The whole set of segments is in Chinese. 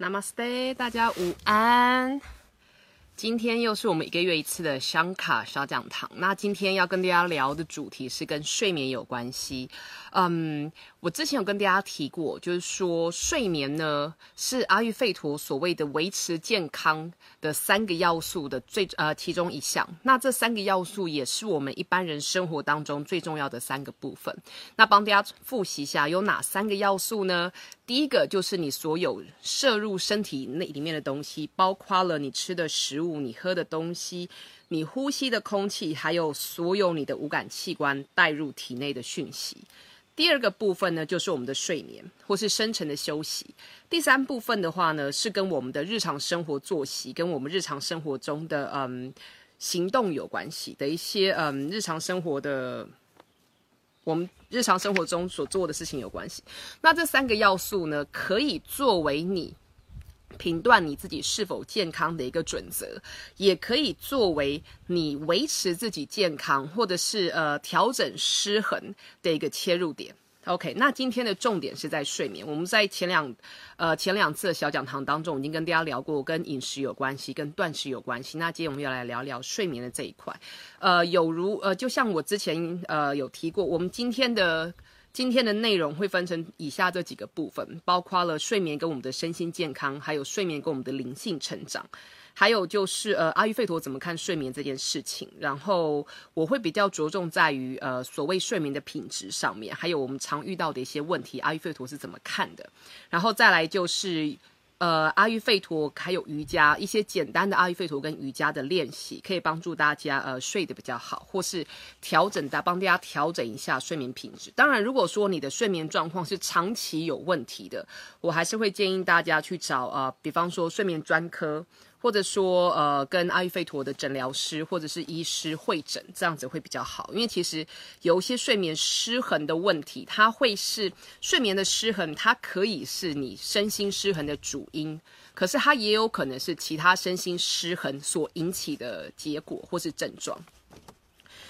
Namaste，大家午安。今天又是我们一个月一次的香卡小讲堂。那今天要跟大家聊的主题是跟睡眠有关系。嗯，我之前有跟大家提过，就是说睡眠呢是阿育吠陀所谓的维持健康的三个要素的最呃其中一项。那这三个要素也是我们一般人生活当中最重要的三个部分。那帮大家复习一下，有哪三个要素呢？第一个就是你所有摄入身体内里面的东西，包括了你吃的食物、你喝的东西、你呼吸的空气，还有所有你的五感器官带入体内的讯息。第二个部分呢，就是我们的睡眠或是深层的休息。第三部分的话呢，是跟我们的日常生活作息、跟我们日常生活中的嗯行动有关系的一些嗯日常生活的。我们日常生活中所做的事情有关系。那这三个要素呢，可以作为你评断你自己是否健康的一个准则，也可以作为你维持自己健康或者是呃调整失衡的一个切入点。OK，那今天的重点是在睡眠。我们在前两，呃前两次的小讲堂当中，已经跟大家聊过跟饮食有关系、跟断食有关系。那今天我们要来聊聊睡眠的这一块。呃，有如呃，就像我之前呃有提过，我们今天的今天的内容会分成以下这几个部分，包括了睡眠跟我们的身心健康，还有睡眠跟我们的灵性成长。还有就是，呃，阿育吠陀怎么看睡眠这件事情？然后我会比较着重在于，呃，所谓睡眠的品质上面，还有我们常遇到的一些问题，阿育吠陀是怎么看的？然后再来就是，呃，阿育吠陀还有瑜伽一些简单的阿育吠陀跟瑜伽的练习，可以帮助大家呃睡得比较好，或是调整的帮大家调整一下睡眠品质。当然，如果说你的睡眠状况是长期有问题的，我还是会建议大家去找呃，比方说睡眠专科。或者说，呃，跟阿育吠陀的诊疗师或者是医师会诊，这样子会比较好。因为其实有一些睡眠失衡的问题，它会是睡眠的失衡，它可以是你身心失衡的主因，可是它也有可能是其他身心失衡所引起的结果或是症状。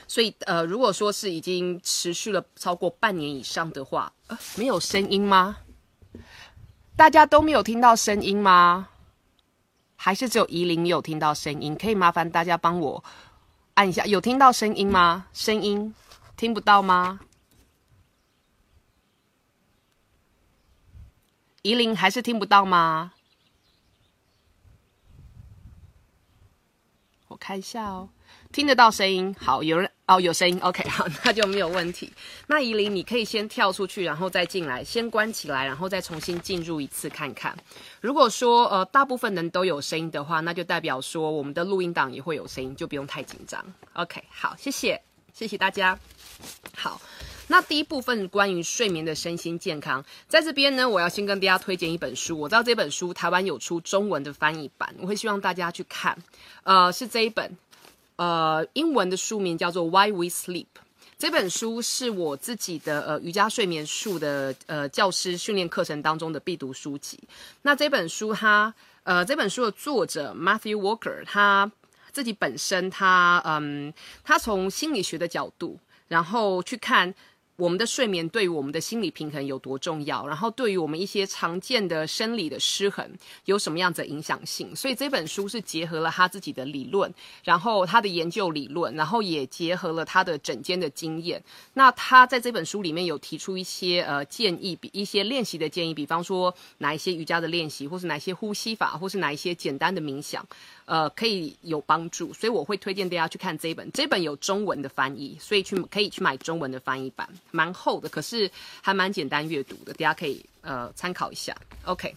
所以，呃，如果说是已经持续了超过半年以上的话，呃，没有声音吗？大家都没有听到声音吗？还是只有夷陵有听到声音，可以麻烦大家帮我按一下，有听到声音吗？声音听不到吗？夷陵还是听不到吗？我看一下哦，听得到声音，好，有人。哦，有声音，OK，好，那就没有问题。那怡琳，你可以先跳出去，然后再进来，先关起来，然后再重新进入一次看看。如果说呃大部分人都有声音的话，那就代表说我们的录音档也会有声音，就不用太紧张。OK，好，谢谢，谢谢大家。好，那第一部分关于睡眠的身心健康，在这边呢，我要先跟大家推荐一本书。我知道这本书台湾有出中文的翻译版，我会希望大家去看。呃，是这一本。呃，英文的书名叫做《Why We Sleep》。这本书是我自己的呃瑜伽睡眠术的呃教师训练课程当中的必读书籍。那这本书，它呃这本书的作者 Matthew Walker，他自己本身他嗯，他从心理学的角度，然后去看。我们的睡眠对于我们的心理平衡有多重要？然后对于我们一些常见的生理的失衡有什么样子的影响性？所以这本书是结合了他自己的理论，然后他的研究理论，然后也结合了他的整间的经验。那他在这本书里面有提出一些呃建议，比一些练习的建议，比方说哪一些瑜伽的练习，或是哪一些呼吸法，或是哪一些简单的冥想。呃，可以有帮助，所以我会推荐大家去看这一本。这本有中文的翻译，所以去可以去买中文的翻译版，蛮厚的，可是还蛮简单阅读的，大家可以呃参考一下。OK。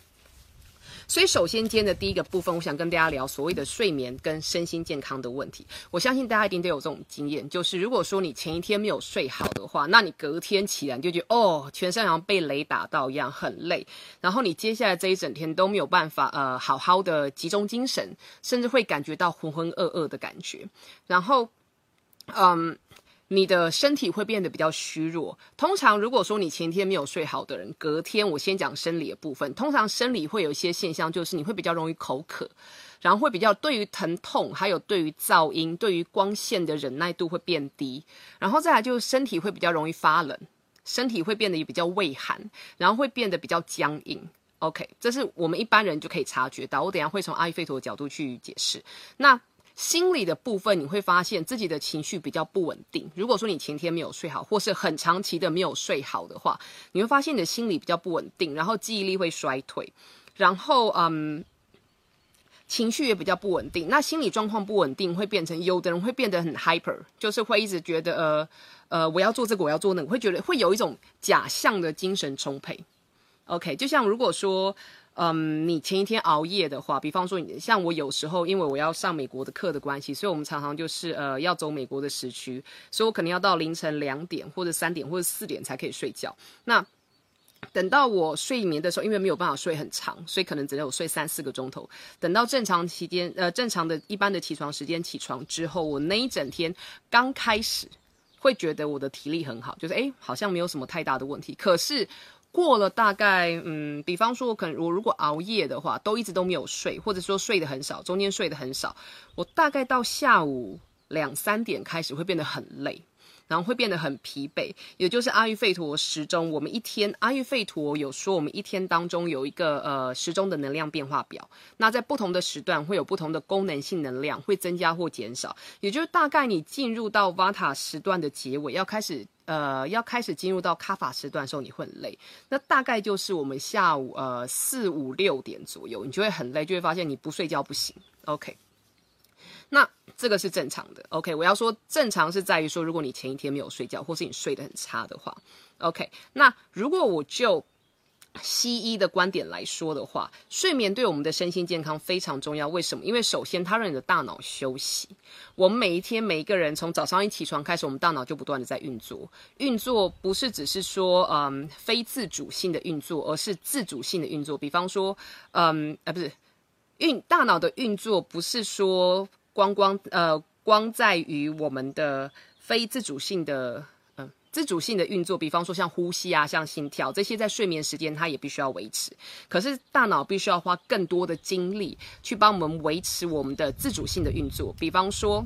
所以，首先今天的第一个部分，我想跟大家聊所谓的睡眠跟身心健康的问题。我相信大家一定都有这种经验，就是如果说你前一天没有睡好的话，那你隔天起来你就觉得哦，全身好像被雷打到一样，很累。然后你接下来这一整天都没有办法呃好好的集中精神，甚至会感觉到浑浑噩噩的感觉。然后，嗯。你的身体会变得比较虚弱。通常，如果说你前天没有睡好的人，隔天我先讲生理的部分。通常生理会有一些现象，就是你会比较容易口渴，然后会比较对于疼痛，还有对于噪音、对于光线的忍耐度会变低。然后再来就是身体会比较容易发冷，身体会变得也比较畏寒，然后会变得比较僵硬。OK，这是我们一般人就可以察觉到。我等下会从阿育吠陀的角度去解释。那心理的部分，你会发现自己的情绪比较不稳定。如果说你前天没有睡好，或是很长期的没有睡好的话，你会发现你的心理比较不稳定，然后记忆力会衰退，然后嗯，情绪也比较不稳定。那心理状况不稳定，会变成有的人会变得很 hyper，就是会一直觉得呃呃我要做这个，我要做那个，会觉得会有一种假象的精神充沛。OK，就像如果说，嗯，你前一天熬夜的话，比方说你像我有时候，因为我要上美国的课的关系，所以我们常常就是呃要走美国的时区，所以我可能要到凌晨两点或者三点或者四点才可以睡觉。那等到我睡眠的时候，因为没有办法睡很长，所以可能只有睡三四个钟头。等到正常期间，呃，正常的一般的起床时间起床之后，我那一整天刚开始会觉得我的体力很好，就是诶好像没有什么太大的问题。可是过了大概，嗯，比方说，我可能我如果熬夜的话，都一直都没有睡，或者说睡得很少，中间睡得很少，我大概到下午两三点开始会变得很累。然后会变得很疲惫，也就是阿育吠陀时钟。我们一天阿育吠陀有说，我们一天当中有一个呃时钟的能量变化表。那在不同的时段会有不同的功能性能量，会增加或减少。也就是大概你进入到瓦塔时段的结尾，要开始呃要开始进入到卡法时段的时候，你会很累。那大概就是我们下午呃四五六点左右，你就会很累，就会发现你不睡觉不行。OK。那这个是正常的，OK。我要说正常是在于说，如果你前一天没有睡觉，或是你睡得很差的话，OK。那如果我就西医的观点来说的话，睡眠对我们的身心健康非常重要。为什么？因为首先它让你的大脑休息。我们每一天每一个人从早上一起床开始，我们大脑就不断的在运作。运作不是只是说嗯非自主性的运作，而是自主性的运作。比方说，嗯啊不是运大脑的运作不是说。光光呃，光在于我们的非自主性的嗯自主性的运作，比方说像呼吸啊，像心跳这些，在睡眠时间它也必须要维持。可是大脑必须要花更多的精力去帮我们维持我们的自主性的运作，比方说。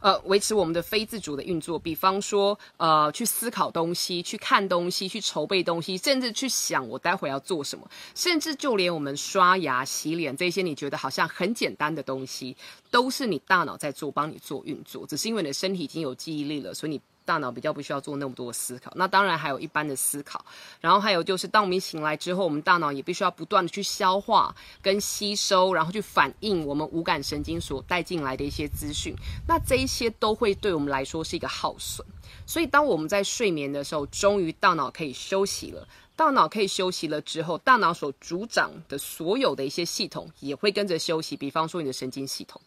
呃，维持我们的非自主的运作，比方说，呃，去思考东西，去看东西，去筹备东西，甚至去想我待会要做什么，甚至就连我们刷牙、洗脸这些，你觉得好像很简单的东西，都是你大脑在做，帮你做运作，只是因为你的身体已经有记忆力了，所以你。大脑比较不需要做那么多思考，那当然还有一般的思考，然后还有就是，当我们醒来之后，我们大脑也必须要不断的去消化跟吸收，然后去反映我们五感神经所带进来的一些资讯，那这一些都会对我们来说是一个耗损。所以当我们在睡眠的时候，终于大脑可以休息了，大脑可以休息了之后，大脑所主掌的所有的一些系统也会跟着休息，比方说你的神经系统。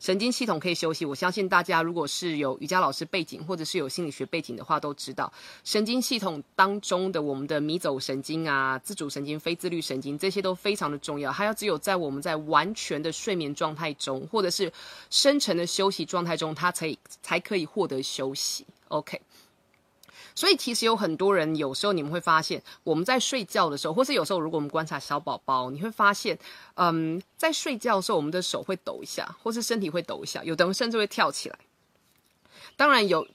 神经系统可以休息，我相信大家如果是有瑜伽老师背景或者是有心理学背景的话，都知道神经系统当中的我们的迷走神经啊、自主神经、非自律神经这些都非常的重要。它要只有在我们在完全的睡眠状态中，或者是深沉的休息状态中，它才才可以获得休息。OK。所以其实有很多人，有时候你们会发现，我们在睡觉的时候，或是有时候如果我们观察小宝宝，你会发现，嗯，在睡觉的时候，我们的手会抖一下，或是身体会抖一下，有的人甚至会跳起来。当然有，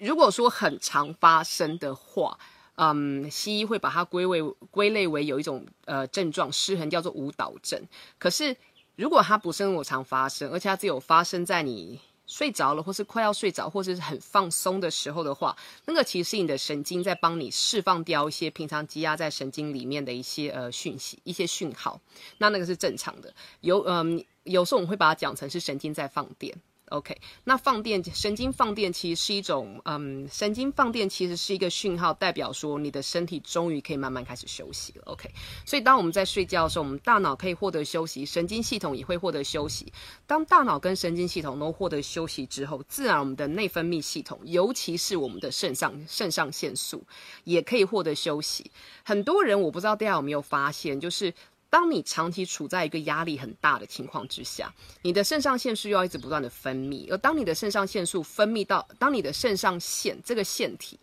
如果说很常发生的话，嗯，西医会把它归为归类为有一种呃症状失衡，叫做舞蹈症。可是如果它不是那么常发生，而且它只有发生在你。睡着了，或是快要睡着，或者是很放松的时候的话，那个其实是你的神经在帮你释放掉一些平常积压在神经里面的一些呃讯息、一些讯号，那那个是正常的。有嗯，有时候我们会把它讲成是神经在放电。OK，那放电神经放电其实是一种，嗯，神经放电其实是一个讯号，代表说你的身体终于可以慢慢开始休息了。OK，所以当我们在睡觉的时候，我们大脑可以获得休息，神经系统也会获得休息。当大脑跟神经系统都获得休息之后，自然我们的内分泌系统，尤其是我们的肾上肾上腺素，也可以获得休息。很多人我不知道大家有没有发现，就是。当你长期处在一个压力很大的情况之下，你的肾上腺素又要一直不断的分泌，而当你的肾上腺素分泌到，当你的肾上腺这个腺体，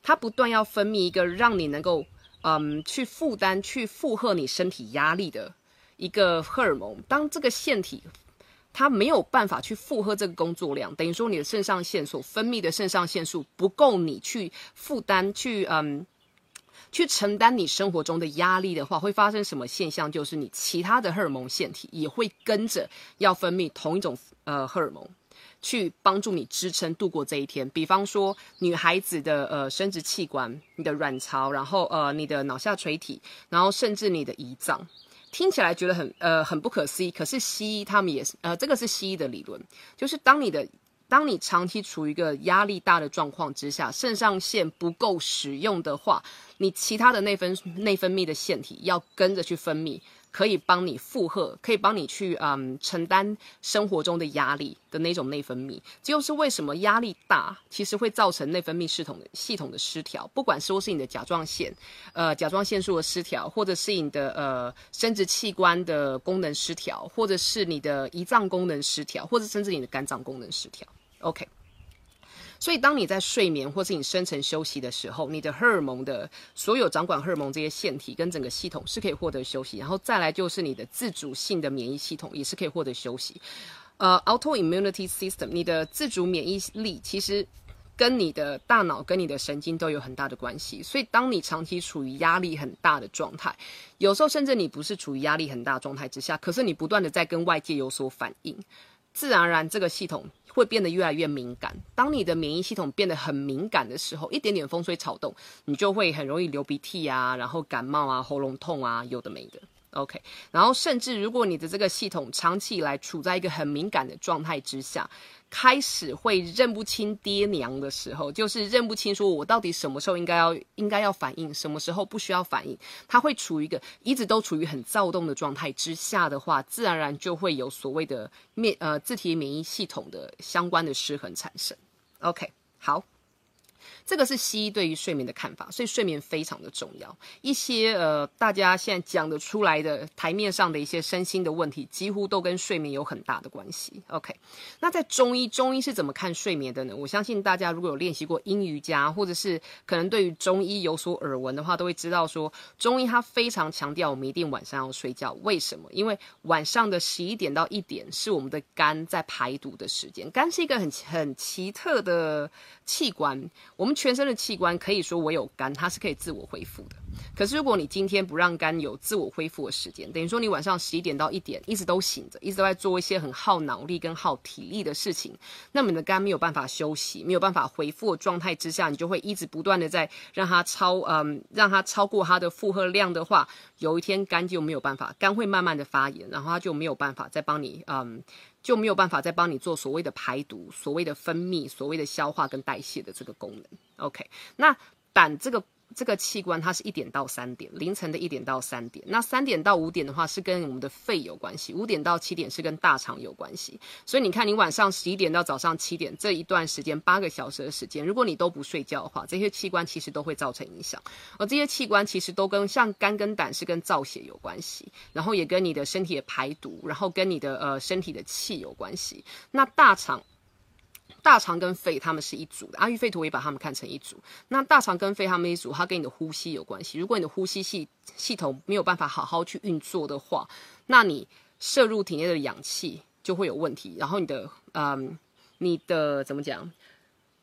它不断要分泌一个让你能够，嗯，去负担、去负荷你身体压力的一个荷尔蒙，当这个腺体它没有办法去负荷这个工作量，等于说你的肾上腺所分泌的肾上腺素不够你去负担、去嗯。去承担你生活中的压力的话，会发生什么现象？就是你其他的荷尔蒙腺体也会跟着要分泌同一种呃荷尔蒙，去帮助你支撑度过这一天。比方说，女孩子的呃生殖器官、你的卵巢，然后呃你的脑下垂体，然后甚至你的胰脏，听起来觉得很呃很不可思议。可是西医他们也是呃这个是西医的理论，就是当你的。当你长期处于一个压力大的状况之下，肾上腺不够使用的话，你其他的内分内分泌的腺体要跟着去分泌。可以帮你负荷，可以帮你去嗯承担生活中的压力的那种内分泌，这就是为什么压力大其实会造成内分泌系统的系统的失调，不管说是你的甲状腺，呃甲状腺素的失调，或者是你的呃生殖器官的功能失调，或者是你的胰脏功能失调，或者甚至你的肝脏功能失调。OK。所以，当你在睡眠或是你深层休息的时候，你的荷尔蒙的所有掌管荷尔蒙这些腺体跟整个系统是可以获得休息。然后再来就是你的自主性的免疫系统也是可以获得休息。呃，autoimmunity system，你的自主免疫力其实跟你的大脑跟你的神经都有很大的关系。所以，当你长期处于压力很大的状态，有时候甚至你不是处于压力很大状态之下，可是你不断的在跟外界有所反应，自然而然这个系统。会变得越来越敏感。当你的免疫系统变得很敏感的时候，一点点风吹草动，你就会很容易流鼻涕啊，然后感冒啊，喉咙痛啊，有的没的。OK，然后甚至如果你的这个系统长期以来处在一个很敏感的状态之下。开始会认不清爹娘的时候，就是认不清，说我到底什么时候应该要应该要反应，什么时候不需要反应。他会处于一个一直都处于很躁动的状态之下的话，自然而然就会有所谓的免呃自体免疫系统的相关的失衡产生。OK，好。这个是西医对于睡眠的看法，所以睡眠非常的重要。一些呃，大家现在讲得出来的台面上的一些身心的问题，几乎都跟睡眠有很大的关系。OK，那在中医，中医是怎么看睡眠的呢？我相信大家如果有练习过阴瑜伽，或者是可能对于中医有所耳闻的话，都会知道说，中医它非常强调我们一定晚上要睡觉。为什么？因为晚上的十一点到一点是我们的肝在排毒的时间。肝是一个很很奇特的器官，我们。全身的器官可以说我有肝，它是可以自我恢复的。可是如果你今天不让肝有自我恢复的时间，等于说你晚上十一点到一点一直都醒着，一直都在做一些很耗脑力跟耗体力的事情，那么你的肝没有办法休息，没有办法恢复的状态之下，你就会一直不断的在让它超嗯让它超过它的负荷量的话，有一天肝就没有办法，肝会慢慢的发炎，然后它就没有办法再帮你嗯。就没有办法再帮你做所谓的排毒、所谓的分泌、所谓的消化跟代谢的这个功能。OK，那胆这个。这个器官它是一点到三点，凌晨的一点到三点。那三点到五点的话是跟我们的肺有关系，五点到七点是跟大肠有关系。所以你看，你晚上十一点到早上七点这一段时间，八个小时的时间，如果你都不睡觉的话，这些器官其实都会造成影响。而这些器官其实都跟像肝跟胆是跟造血有关系，然后也跟你的身体的排毒，然后跟你的呃身体的气有关系。那大肠。大肠跟肺他们是一组的，阿育吠陀也把他们看成一组。那大肠跟肺他们一组，它跟你的呼吸有关系。如果你的呼吸系系统没有办法好好去运作的话，那你摄入体内的氧气就会有问题。然后你的嗯，你的怎么讲？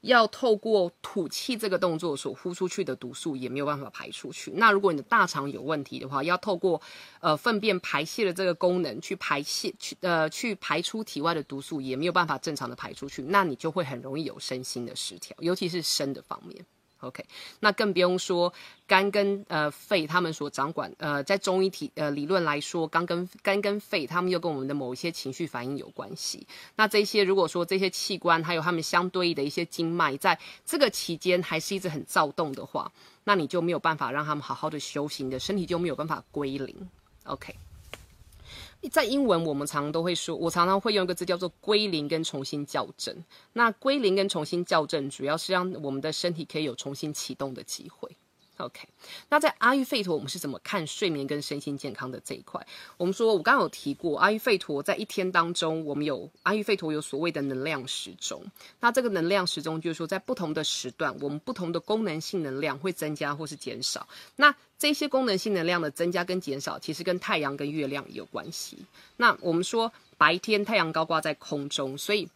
要透过吐气这个动作所呼出去的毒素也没有办法排出去。那如果你的大肠有问题的话，要透过呃粪便排泄的这个功能去排泄去呃去排出体外的毒素也没有办法正常的排出去，那你就会很容易有身心的失调，尤其是身的方面。OK，那更不用说肝跟呃肺，他们所掌管呃，在中医体呃理论来说，肝跟肝跟肺，他们又跟我们的某一些情绪反应有关系。那这些如果说这些器官还有他们相对应的一些经脉，在这个期间还是一直很躁动的话，那你就没有办法让他们好好的修行的身体就没有办法归零。OK。在英文，我们常常都会说，我常常会用一个字叫做“归零”跟“重新校正”。那“归零”跟“重新校正”主要是让我们的身体可以有重新启动的机会。OK，那在阿育吠陀，我们是怎么看睡眠跟身心健康的这一块？我们说，我刚刚有提过，阿育吠陀在一天当中，我们有阿育吠陀有所谓的能量时钟。那这个能量时钟就是说，在不同的时段，我们不同的功能性能量会增加或是减少。那这些功能性能量的增加跟减少，其实跟太阳跟月亮有关系。那我们说，白天太阳高挂在空中，所以。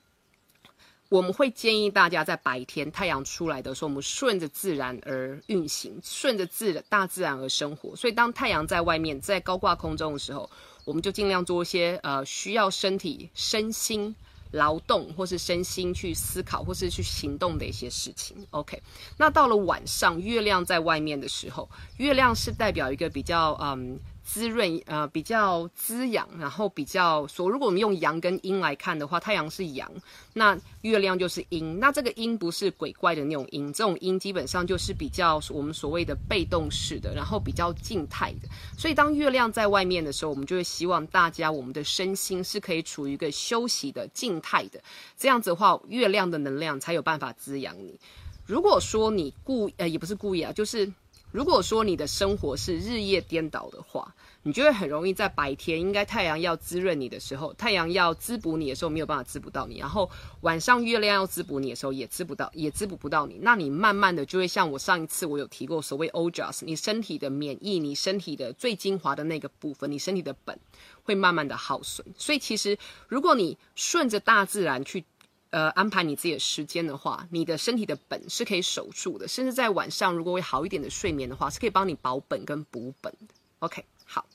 我们会建议大家在白天太阳出来的时候，我们顺着自然而运行，顺着自然大自然而生活。所以当太阳在外面在高挂空中的时候，我们就尽量做一些呃需要身体身心劳动或是身心去思考或是去行动的一些事情。OK，那到了晚上，月亮在外面的时候，月亮是代表一个比较嗯。滋润，呃，比较滋养，然后比较说，如果我们用阳跟阴来看的话，太阳是阳，那月亮就是阴。那这个阴不是鬼怪的那种阴，这种阴基本上就是比较我们所谓的被动式的，然后比较静态的。所以当月亮在外面的时候，我们就会希望大家我们的身心是可以处于一个休息的静态的，这样子的话，月亮的能量才有办法滋养你。如果说你故呃也不是故意啊，就是。如果说你的生活是日夜颠倒的话，你就会很容易在白天应该太阳要滋润你的时候，太阳要滋补你的时候没有办法滋补到你，然后晚上月亮要滋补你的时候也滋不到，也滋补不到你。那你慢慢的就会像我上一次我有提过所谓 Ojas，你身体的免疫，你身体的最精华的那个部分，你身体的本会慢慢的耗损。所以其实如果你顺着大自然去。呃，安排你自己的时间的话，你的身体的本是可以守住的，甚至在晚上如果会好一点的睡眠的话，是可以帮你保本跟补本的。OK，好。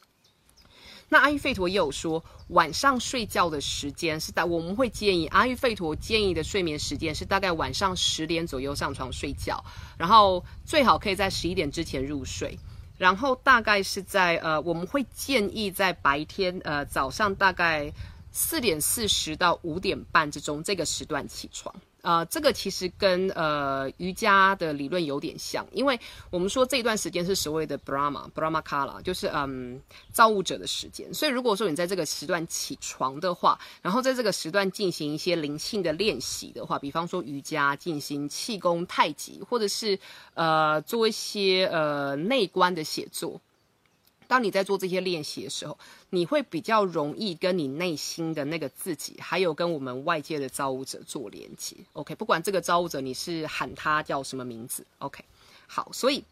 那阿育吠陀也有说，晚上睡觉的时间是大，我们会建议阿育吠陀建议的睡眠时间是大概晚上十点左右上床睡觉，然后最好可以在十一点之前入睡，然后大概是在呃，我们会建议在白天呃早上大概。四点四十到五点半之中这个时段起床，呃，这个其实跟呃瑜伽的理论有点像，因为我们说这段时间是所谓的 Brahma Brahma Kala，就是嗯造物者的时间，所以如果说你在这个时段起床的话，然后在这个时段进行一些灵性的练习的话，比方说瑜伽、进行气功、太极，或者是呃做一些呃内观的写作。当你在做这些练习的时候，你会比较容易跟你内心的那个自己，还有跟我们外界的造物者做连接。OK，不管这个造物者你是喊他叫什么名字，OK，好，所以。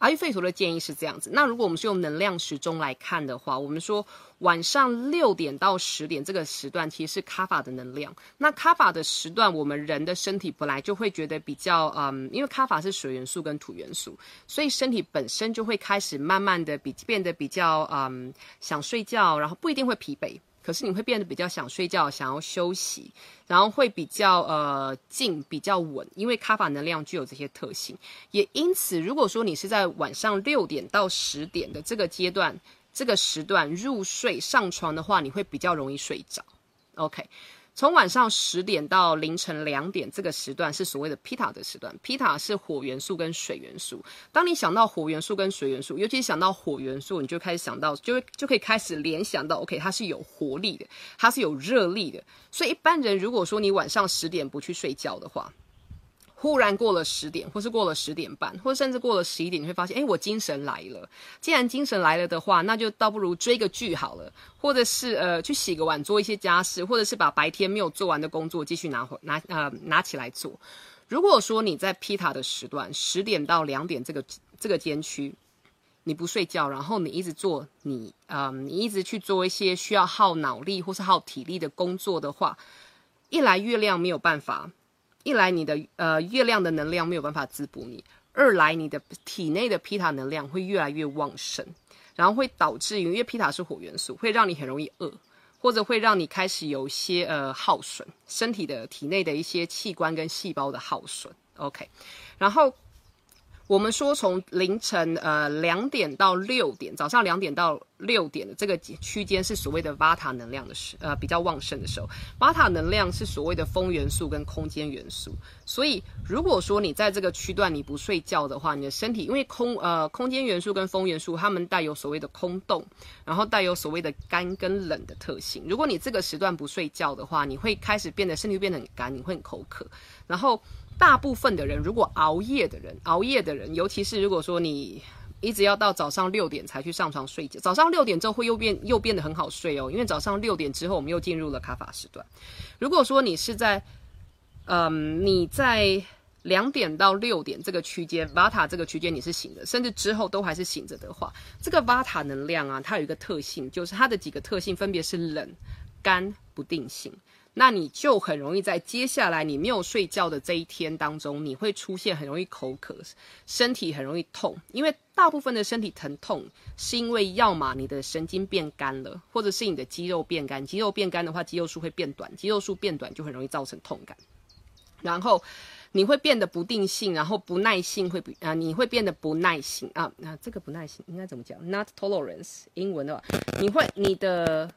阿育吠陀的建议是这样子。那如果我们是用能量时钟来看的话，我们说晚上六点到十点这个时段其实是卡法的能量。那卡法的时段，我们人的身体本来就会觉得比较嗯，因为卡法是水元素跟土元素，所以身体本身就会开始慢慢的比变得比较嗯想睡觉，然后不一定会疲惫。可是你会变得比较想睡觉，想要休息，然后会比较呃静，比较稳，因为卡法能量具有这些特性。也因此，如果说你是在晚上六点到十点的这个阶段、这个时段入睡上床的话，你会比较容易睡着。OK。从晚上十点到凌晨两点这个时段是所谓的皮塔的时段。皮塔是火元素跟水元素。当你想到火元素跟水元素，尤其想到火元素，你就开始想到，就就可以开始联想到，OK，它是有活力的，它是有热力的。所以一般人如果说你晚上十点不去睡觉的话，忽然过了十点，或是过了十点半，或甚至过了十一点，你会发现，哎，我精神来了。既然精神来了的话，那就倒不如追个剧好了，或者是呃去洗个碗，做一些家事，或者是把白天没有做完的工作继续拿回拿呃拿起来做。如果说你在皮塔的时段，十点到两点这个这个间区，你不睡觉，然后你一直做你嗯你一直去做一些需要耗脑力或是耗体力的工作的话，一来月亮没有办法。一来你的呃月亮的能量没有办法滋补你，二来你的体内的皮塔能量会越来越旺盛，然后会导致因为皮塔是火元素，会让你很容易饿，或者会让你开始有些呃耗损身体的体内的一些器官跟细胞的耗损。OK，然后。我们说从凌晨呃两点到六点，早上两点到六点的这个区间是所谓的瓦塔能量的时，呃比较旺盛的时候。瓦塔能量是所谓的风元素跟空间元素，所以如果说你在这个区段你不睡觉的话，你的身体因为空呃空间元素跟风元素，它们带有所谓的空洞，然后带有所谓的干跟冷的特性。如果你这个时段不睡觉的话，你会开始变得身体变得很干，你会很口渴，然后。大部分的人，如果熬夜的人，熬夜的人，尤其是如果说你一直要到早上六点才去上床睡觉，早上六点之后会又变又变得很好睡哦，因为早上六点之后我们又进入了卡法时段。如果说你是在，嗯，你在两点到六点这个区间，瓦塔这个区间你是醒的，甚至之后都还是醒着的话，这个瓦塔能量啊，它有一个特性，就是它的几个特性分别是冷、干不定性。那你就很容易在接下来你没有睡觉的这一天当中，你会出现很容易口渴，身体很容易痛。因为大部分的身体疼痛是因为要么你的神经变干了，或者是你的肌肉变干。肌肉变干的话，肌肉数会变短，肌肉数变短就很容易造成痛感。然后你会变得不定性，然后不耐性会比啊，你会变得不耐性啊。那这个不耐性应该怎么讲？Not tolerance，英文的话，你会你的。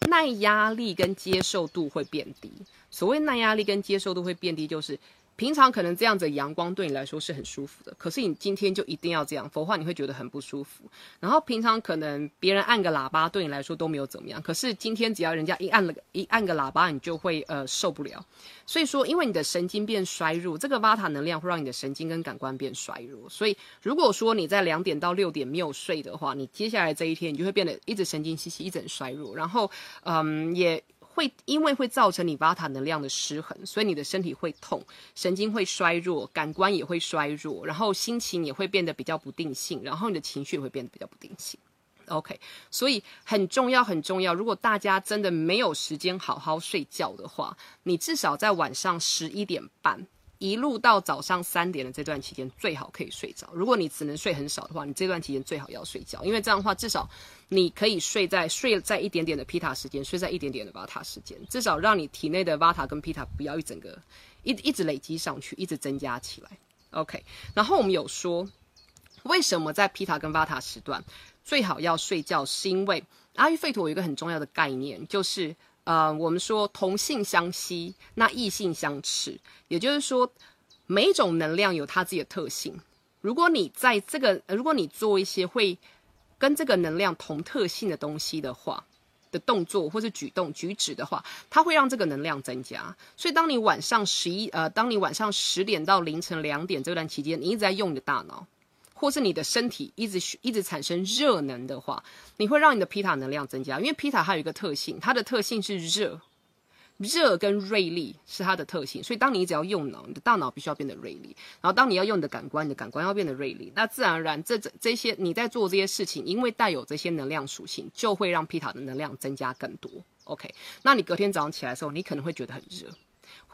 耐压力跟接受度会变低。所谓耐压力跟接受度会变低，就是。平常可能这样子阳光对你来说是很舒服的，可是你今天就一定要这样，否则你会觉得很不舒服。然后平常可能别人按个喇叭对你来说都没有怎么样，可是今天只要人家一按了个一按个喇叭，你就会呃受不了。所以说，因为你的神经变衰弱，这个瓦塔能量会让你的神经跟感官变衰弱。所以如果说你在两点到六点没有睡的话，你接下来这一天你就会变得一直神经兮兮，一直很衰弱。然后嗯也。会因为会造成你巴塔能量的失衡，所以你的身体会痛，神经会衰弱，感官也会衰弱，然后心情也会变得比较不定性，然后你的情绪也会变得比较不定性。OK，所以很重要很重要。如果大家真的没有时间好好睡觉的话，你至少在晚上十一点半。一路到早上三点的这段期间，最好可以睡着。如果你只能睡很少的话，你这段期间最好要睡觉，因为这样的话，至少你可以睡在睡在一点点的皮塔时间，睡在一点点的瓦塔时间，至少让你体内的瓦塔跟皮塔不要一整个一一直累积上去，一直增加起来。OK，然后我们有说，为什么在皮塔跟瓦塔时段最好要睡觉，是因为阿育吠陀有一个很重要的概念，就是。呃，我们说同性相吸，那异性相斥，也就是说，每一种能量有它自己的特性。如果你在这个，如果你做一些会跟这个能量同特性的东西的话，的动作或是举动举止的话，它会让这个能量增加。所以，当你晚上十一，呃，当你晚上十点到凌晨两点这段期间，你一直在用你的大脑。或是你的身体一直一直产生热能的话，你会让你的皮塔能量增加。因为皮塔它有一个特性，它的特性是热，热跟锐利是它的特性。所以当你只要用脑，你的大脑必须要变得锐利。然后当你要用你的感官，你的感官要变得锐利。那自然而然，这这这些你在做这些事情，因为带有这些能量属性，就会让皮塔的能量增加更多。OK，那你隔天早上起来的时候，你可能会觉得很热。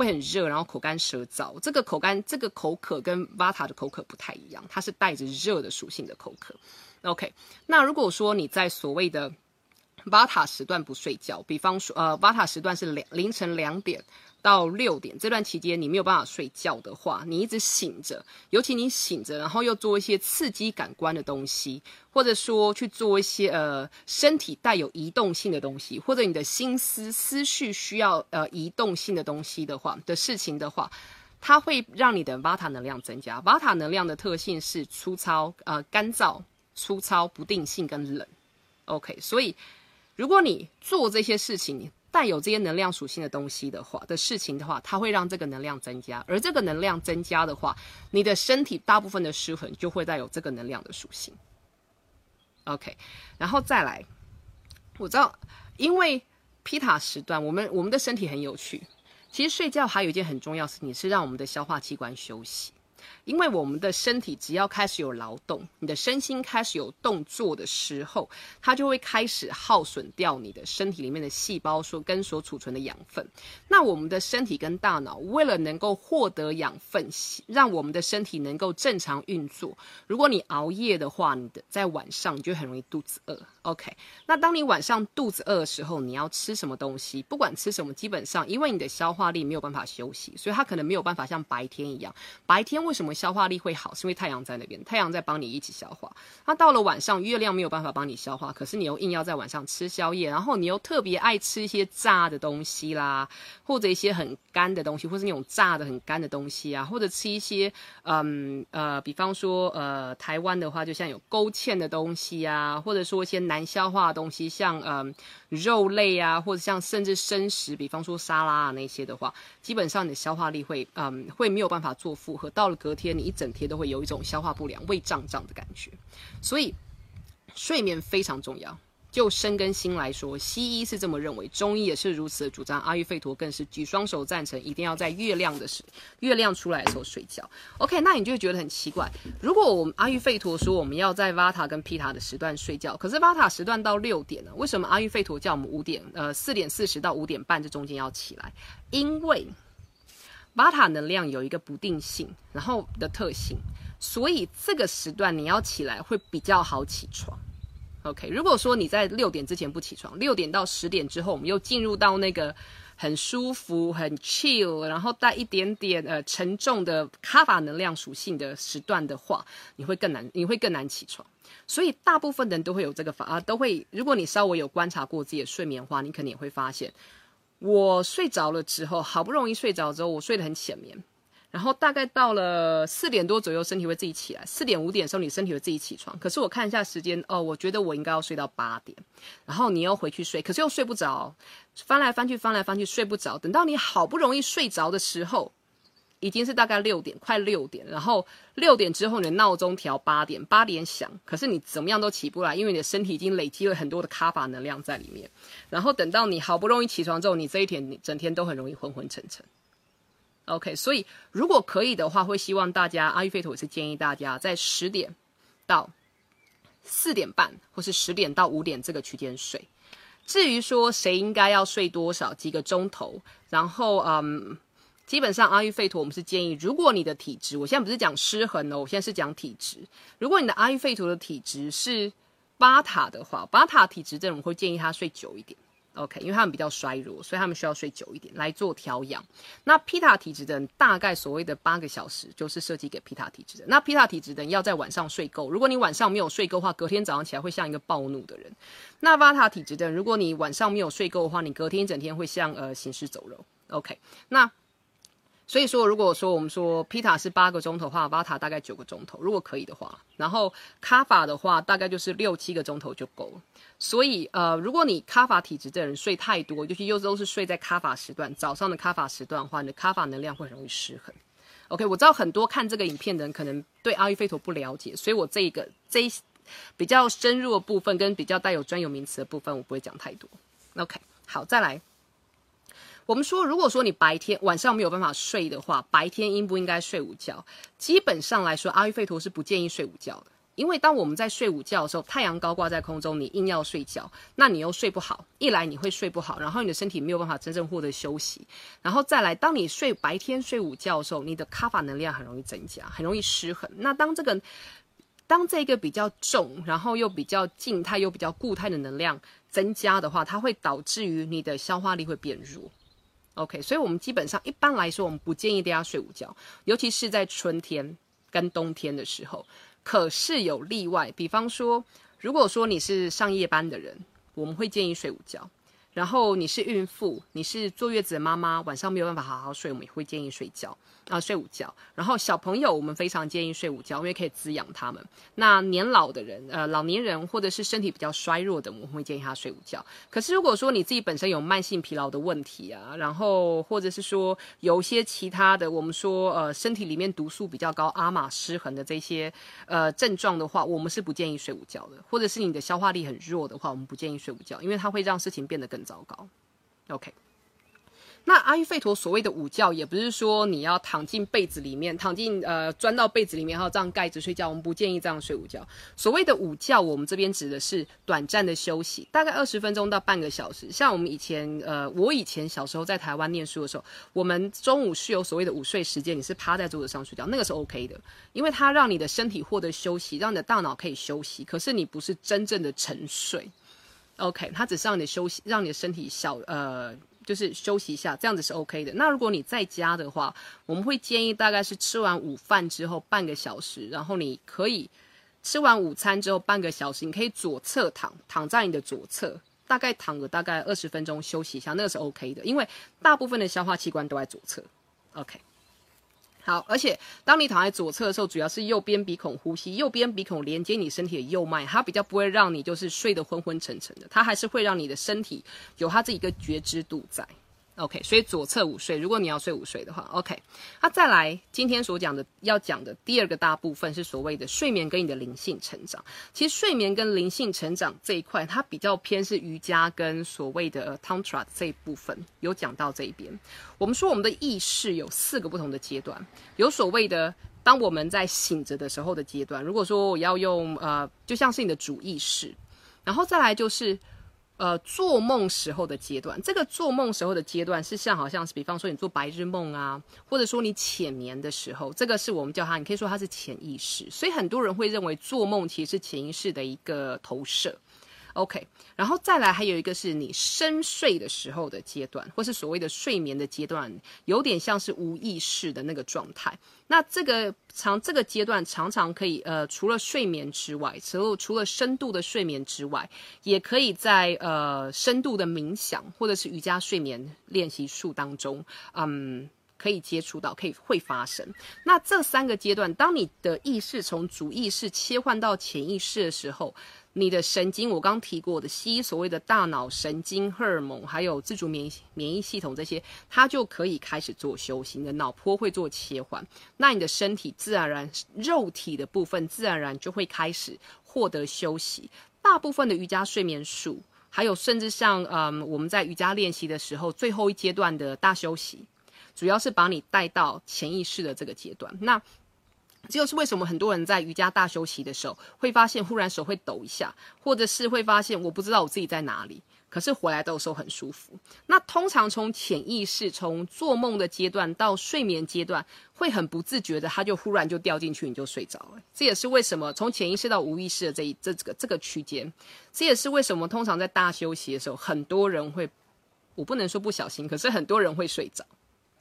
会很热，然后口干舌燥。这个口干，这个口渴跟瓦塔的口渴不太一样，它是带着热的属性的口渴。OK，那如果说你在所谓的瓦塔时段不睡觉，比方说，呃，瓦塔时段是两凌晨两点。到六点这段期间，你没有办法睡觉的话，你一直醒着，尤其你醒着，然后又做一些刺激感官的东西，或者说去做一些呃身体带有移动性的东西，或者你的心思思绪需要呃移动性的东西的话的事情的话，它会让你的瓦塔能量增加。瓦塔能量的特性是粗糙、呃干燥、粗糙、不定性跟冷。OK，所以如果你做这些事情，带有这些能量属性的东西的话的事情的话，它会让这个能量增加，而这个能量增加的话，你的身体大部分的失衡就会带有这个能量的属性。OK，然后再来，我知道，因为皮塔时段，我们我们的身体很有趣。其实睡觉还有一件很重要事情，是让我们的消化器官休息。因为我们的身体只要开始有劳动，你的身心开始有动作的时候，它就会开始耗损掉你的身体里面的细胞所跟所储存的养分。那我们的身体跟大脑为了能够获得养分，让我们的身体能够正常运作。如果你熬夜的话，你的在晚上你就很容易肚子饿。OK，那当你晚上肚子饿的时候，你要吃什么东西？不管吃什么，基本上因为你的消化力没有办法休息，所以它可能没有办法像白天一样。白天为为什么消化力会好？是因为太阳在那边，太阳在帮你一起消化。那到了晚上，月亮没有办法帮你消化，可是你又硬要在晚上吃宵夜，然后你又特别爱吃一些炸的东西啦，或者一些很干的东西，或是那种炸的很干的东西啊，或者吃一些嗯呃，比方说呃，台湾的话，就像有勾芡的东西啊，或者说一些。难消化的东西，像嗯肉类啊，或者像甚至生食，比方说沙拉啊那些的话，基本上你的消化力会嗯会没有办法做负荷，到了隔天你一整天都会有一种消化不良、胃胀胀的感觉。所以睡眠非常重要，就身跟心来说，西医是这么认为，中医也是如此主张。阿育吠陀更是举双手赞成，一定要在月亮的时，月亮出来的时候睡觉。OK，那你就会觉得很奇怪，如果我们阿育吠陀说我们要在 Vata 跟 Pita 的时段睡觉，可是 Vata 时段到六点呢？为什么阿育吠陀叫我们五点，呃，四点四十到五点半这中间要起来？因为 Vata 能量有一个不定性，然后的特性，所以这个时段你要起来会比较好起床。OK，如果说你在六点之前不起床，六点到十点之后，我们又进入到那个很舒服、很 chill，然后带一点点呃沉重的卡法能量属性的时段的话，你会更难，你会更难起床。所以大部分人都会有这个法啊，都会。如果你稍微有观察过自己的睡眠的话，你肯定也会发现，我睡着了之后，好不容易睡着之后，我睡得很浅眠。然后大概到了四点多左右，身体会自己起来。四点五点的时候，你身体会自己起床。可是我看一下时间，哦，我觉得我应该要睡到八点。然后你又回去睡，可是又睡不着，翻来翻去，翻来翻去，睡不着。等到你好不容易睡着的时候，已经是大概六点，快六点。然后六点之后，你的闹钟调八点，八点响，可是你怎么样都起不来，因为你的身体已经累积了很多的卡法能量在里面。然后等到你好不容易起床之后，你这一天你整天都很容易昏昏沉沉。OK，所以如果可以的话，会希望大家阿育吠陀也是建议大家在十点到四点半，或是十点到五点这个区间睡。至于说谁应该要睡多少几个钟头，然后嗯，基本上阿育吠陀我们是建议，如果你的体质，我现在不是讲失衡哦，我现在是讲体质。如果你的阿育吠陀的体质是巴塔的话，巴塔体质这种会建议他睡久一点。OK，因为他们比较衰弱，所以他们需要睡久一点来做调养。那皮塔体质的人，大概所谓的八个小时就是设计给皮塔体质的。那皮塔体质的人要在晚上睡够，如果你晚上没有睡够的话，隔天早上起来会像一个暴怒的人。那巴塔体质的人，如果你晚上没有睡够的话，你隔天一整天会像呃行尸走肉。OK，那。所以说，如果说我们说皮塔是八个钟头的话，瓦塔大概九个钟头，如果可以的话，然后卡法的话，大概就是六七个钟头就够了。所以，呃，如果你卡法体质的人睡太多，尤其又都是睡在卡法时段，早上的卡法时段的话，你的卡法能量会很容易失衡。OK，我知道很多看这个影片的人可能对阿育吠陀不了解，所以我这一个这一比较深入的部分跟比较带有专有名词的部分，我不会讲太多。OK，好，再来。我们说，如果说你白天晚上没有办法睡的话，白天应不应该睡午觉？基本上来说，阿育吠陀是不建议睡午觉的，因为当我们在睡午觉的时候，太阳高挂在空中，你硬要睡觉，那你又睡不好。一来你会睡不好，然后你的身体没有办法真正获得休息，然后再来，当你睡白天睡午觉的时候，你的卡法能量很容易增加，很容易失衡。那当这个当这个比较重，然后又比较静态又比较固态的能量增加的话，它会导致于你的消化力会变弱。OK，所以我们基本上一般来说，我们不建议大家睡午觉，尤其是在春天跟冬天的时候。可是有例外，比方说，如果说你是上夜班的人，我们会建议睡午觉。然后你是孕妇，你是坐月子的妈妈，晚上没有办法好好睡，我们也会建议睡觉啊，睡午觉。然后小朋友，我们非常建议睡午觉，因为可以滋养他们。那年老的人，呃，老年人或者是身体比较衰弱的，我们会建议他睡午觉。可是如果说你自己本身有慢性疲劳的问题啊，然后或者是说有一些其他的，我们说呃身体里面毒素比较高、阿玛失衡的这些呃症状的话，我们是不建议睡午觉的。或者是你的消化力很弱的话，我们不建议睡午觉，因为它会让事情变得更。糟糕，OK。那阿育吠陀所谓的午觉，也不是说你要躺进被子里面，躺进呃钻到被子里面，然后这样盖着睡觉。我们不建议这样睡午觉。所谓的午觉，我们这边指的是短暂的休息，大概二十分钟到半个小时。像我们以前呃，我以前小时候在台湾念书的时候，我们中午是有所谓的午睡时间，你是趴在桌子上睡觉，那个是 OK 的，因为它让你的身体获得休息，让你的大脑可以休息。可是你不是真正的沉睡。OK，它只是让你休息，让你的身体小呃，就是休息一下，这样子是 OK 的。那如果你在家的话，我们会建议大概是吃完午饭之后半个小时，然后你可以吃完午餐之后半个小时，你可以左侧躺，躺在你的左侧，大概躺个大概二十分钟休息一下，那个是 OK 的，因为大部分的消化器官都在左侧。OK。好，而且当你躺在左侧的时候，主要是右边鼻孔呼吸，右边鼻孔连接你身体的右脉，它比较不会让你就是睡得昏昏沉沉的，它还是会让你的身体有它这一个觉知度在。OK，所以左侧午睡，如果你要睡午睡的话，OK。那再来，今天所讲的要讲的第二个大部分是所谓的睡眠跟你的灵性成长。其实睡眠跟灵性成长这一块，它比较偏是瑜伽跟所谓的 Tantra 这一部分有讲到这一边。我们说我们的意识有四个不同的阶段，有所谓的当我们在醒着的时候的阶段。如果说我要用呃，就像是你的主意识，然后再来就是。呃，做梦时候的阶段，这个做梦时候的阶段是像，好像是，比方说你做白日梦啊，或者说你浅眠的时候，这个是我们叫它，你可以说它是潜意识。所以很多人会认为做梦其实是潜意识的一个投射。OK，然后再来还有一个是你深睡的时候的阶段，或是所谓的睡眠的阶段，有点像是无意识的那个状态。那这个常这个阶段常常可以呃，除了睡眠之外，除了除了深度的睡眠之外，也可以在呃深度的冥想或者是瑜伽睡眠练习术当中，嗯，可以接触到，可以会发生。那这三个阶段，当你的意识从主意识切换到潜意识的时候。你的神经，我刚提过的，西所谓的大脑神经荷尔蒙，还有自主免疫免疫系统这些，它就可以开始做修行的脑波会做切换，那你的身体自然而然肉体的部分自然而然就会开始获得休息。大部分的瑜伽睡眠术，还有甚至像嗯我们在瑜伽练习的时候最后一阶段的大休息，主要是把你带到潜意识的这个阶段。那这就是为什么很多人在瑜伽大休息的时候，会发现忽然手会抖一下，或者是会发现我不知道我自己在哪里，可是回来的时候很舒服。那通常从潜意识，从做梦的阶段到睡眠阶段，会很不自觉的，他就忽然就掉进去，你就睡着了。这也是为什么从潜意识到无意识的这一这这个这个区间，这也是为什么通常在大休息的时候，很多人会，我不能说不小心，可是很多人会睡着。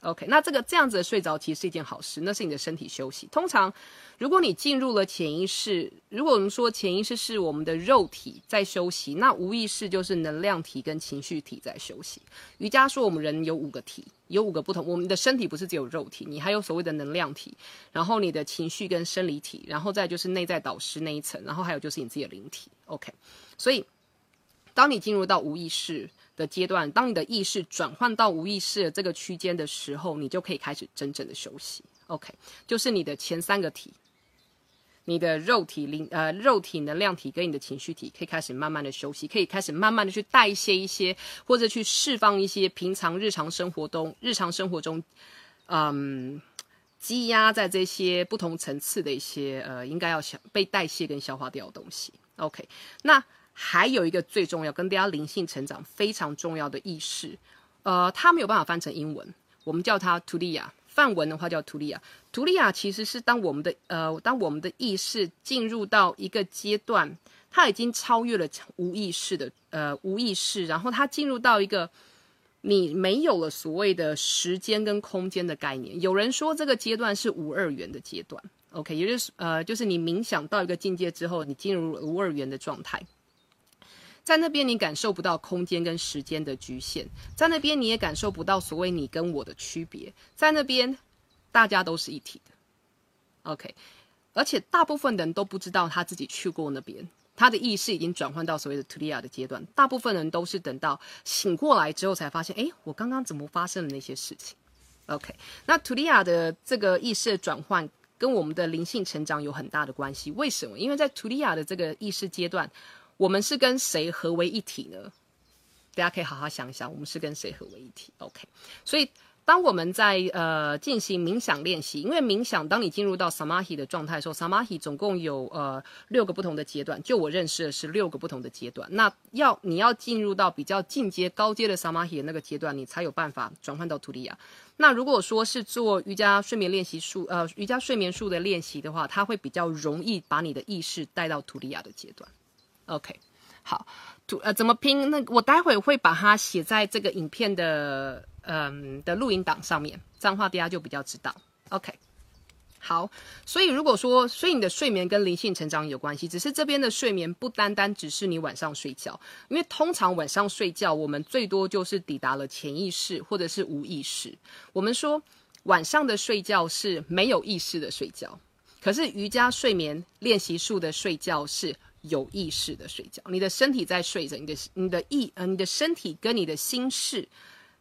OK，那这个这样子的睡着其实是一件好事，那是你的身体休息。通常，如果你进入了潜意识，如果我们说潜意识是我们的肉体在休息，那无意识就是能量体跟情绪体在休息。瑜伽说我们人有五个体，有五个不同，我们的身体不是只有肉体，你还有所谓的能量体，然后你的情绪跟生理体，然后再就是内在导师那一层，然后还有就是你自己的灵体。OK，所以当你进入到无意识。的阶段，当你的意识转换到无意识的这个区间的时候，你就可以开始真正的休息。OK，就是你的前三个体，你的肉体灵呃肉体能量体跟你的情绪体可以开始慢慢的休息，可以开始慢慢的去代谢一些或者去释放一些平常日常生活中日常生活中嗯积压在这些不同层次的一些呃应该要想被代谢跟消化掉的东西。OK，那。还有一个最重要，跟大家灵性成长非常重要的意识，呃，它没有办法翻成英文，我们叫它图利亚。梵文的话叫图利亚。图利亚其实是当我们的呃，当我们的意识进入到一个阶段，它已经超越了无意识的呃无意识，然后它进入到一个你没有了所谓的时间跟空间的概念。有人说这个阶段是无二元的阶段。OK，也就是呃，就是你冥想到一个境界之后，你进入无二元的状态。在那边，你感受不到空间跟时间的局限；在那边，你也感受不到所谓你跟我的区别。在那边，大家都是一体的。OK，而且大部分人都不知道他自己去过那边，他的意识已经转换到所谓的图利亚的阶段。大部分人都是等到醒过来之后才发现，哎，我刚刚怎么发生了那些事情？OK，那图利亚的这个意识转换跟我们的灵性成长有很大的关系。为什么？因为在图利亚的这个意识阶段。我们是跟谁合为一体呢？大家可以好好想想，我们是跟谁合为一体？OK，所以当我们在呃进行冥想练习，因为冥想，当你进入到 samahi 的状态的时候，samahi 总共有呃六个不同的阶段，就我认识的是六个不同的阶段。那要你要进入到比较进阶、高阶的 samahi 的那个阶段，你才有办法转换到图利亚。那如果说是做瑜伽睡眠练习术，呃，瑜伽睡眠术的练习的话，它会比较容易把你的意识带到图利亚的阶段。OK，好，图呃怎么拼？那我待会会把它写在这个影片的嗯的录音档上面，这样的话大家就比较知道。OK，好，所以如果说，所以你的睡眠跟灵性成长有关系，只是这边的睡眠不单单只是你晚上睡觉，因为通常晚上睡觉，我们最多就是抵达了潜意识或者是无意识。我们说晚上的睡觉是没有意识的睡觉，可是瑜伽睡眠练习术的睡觉是。有意识的睡觉，你的身体在睡着，你的你的意呃，你的身体跟你的心事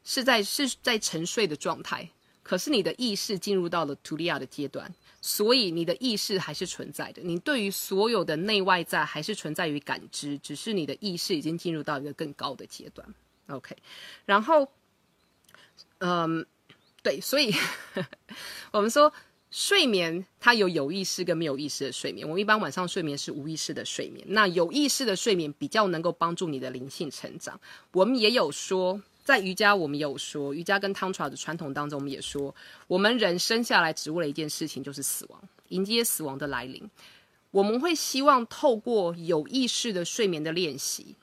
是在是在沉睡的状态，可是你的意识进入到了图利亚的阶段，所以你的意识还是存在的。你对于所有的内外在还是存在于感知，只是你的意识已经进入到一个更高的阶段。OK，然后，嗯，对，所以 我们说睡眠它有有意识跟没有意识的睡眠。我们一般晚上睡眠是无意识的睡眠，那有意识的睡眠比较能够帮助你的灵性成长。我们也有说。在瑜伽，我们有说瑜伽跟 Tantra 的传统当中，我们也说，我们人生下来只为了一件事情，就是死亡，迎接死亡的来临。我们会希望透过有意识的睡眠的练习，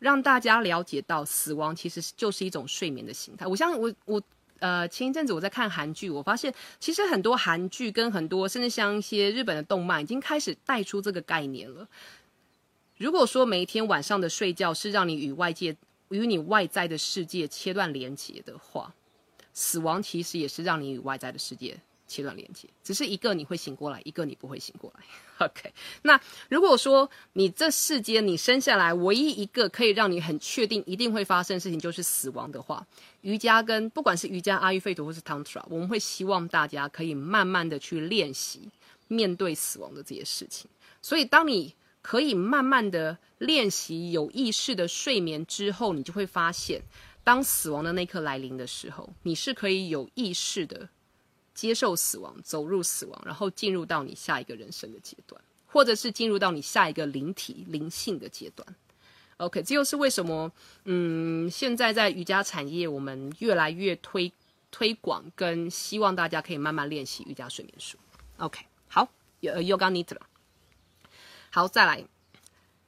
让大家了解到死亡其实就是一种睡眠的形态。我相信，我我呃前一阵子我在看韩剧，我发现其实很多韩剧跟很多甚至像一些日本的动漫，已经开始带出这个概念了。如果说每一天晚上的睡觉是让你与外界与你外在的世界切断连接的话，死亡其实也是让你与外在的世界切断连接，只是一个你会醒过来，一个你不会醒过来。OK，那如果说你这世间你生下来唯一一个可以让你很确定一定会发生的事情就是死亡的话，瑜伽跟不管是瑜伽、阿育吠陀或是 Tantra，我们会希望大家可以慢慢的去练习面对死亡的这些事情。所以当你可以慢慢的练习有意识的睡眠之后，你就会发现，当死亡的那刻来临的时候，你是可以有意识的接受死亡，走入死亡，然后进入到你下一个人生的阶段，或者是进入到你下一个灵体灵性的阶段。OK，这又是为什么？嗯，现在在瑜伽产业，我们越来越推推广，跟希望大家可以慢慢练习瑜伽睡眠术。OK，好，Yoga Nidra。好，再来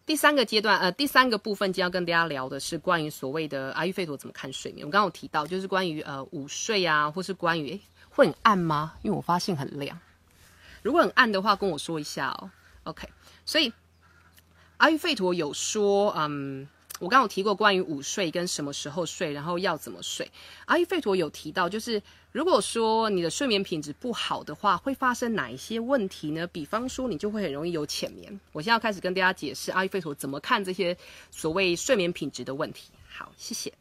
第三个阶段，呃，第三个部分，今天要跟大家聊的是关于所谓的阿育吠陀怎么看睡眠。我刚刚有提到，就是关于呃午睡啊，或是关于诶会很暗吗？因为我发现很亮。如果很暗的话，跟我说一下哦。OK，所以阿育吠陀有说，嗯。我刚刚有提过关于午睡跟什么时候睡，然后要怎么睡。阿育吠陀有提到，就是如果说你的睡眠品质不好的话，会发生哪一些问题呢？比方说，你就会很容易有浅眠。我现在要开始跟大家解释阿育吠陀怎么看这些所谓睡眠品质的问题。好，谢谢。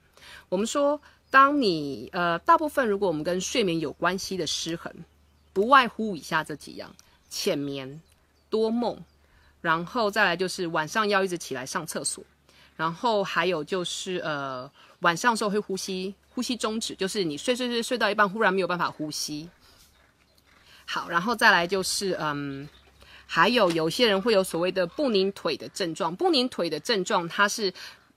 我们说，当你呃，大部分如果我们跟睡眠有关系的失衡，不外乎以下这几样：浅眠、多梦，然后再来就是晚上要一直起来上厕所。然后还有就是，呃，晚上时候会呼吸，呼吸终止，就是你睡睡睡睡到一半，忽然没有办法呼吸。好，然后再来就是，嗯，还有有些人会有所谓的不宁腿的症状。不宁腿的症状，它是，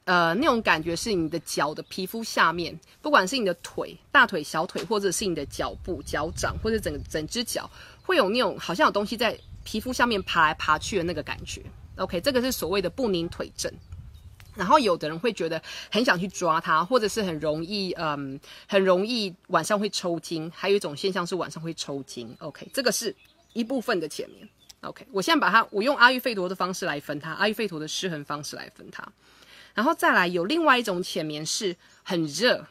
呃，那种感觉是你的脚的皮肤下面，不管是你的腿、大腿、小腿，或者是你的脚部、脚掌，或者整整只脚，会有那种好像有东西在皮肤下面爬来爬去的那个感觉。OK，这个是所谓的不宁腿症。然后有的人会觉得很想去抓它，或者是很容易，嗯，很容易晚上会抽筋。还有一种现象是晚上会抽筋。OK，这个是一部分的前面。OK，我现在把它，我用阿育吠陀的方式来分它，阿育吠陀的失衡方式来分它。然后再来有另外一种浅眠是很热。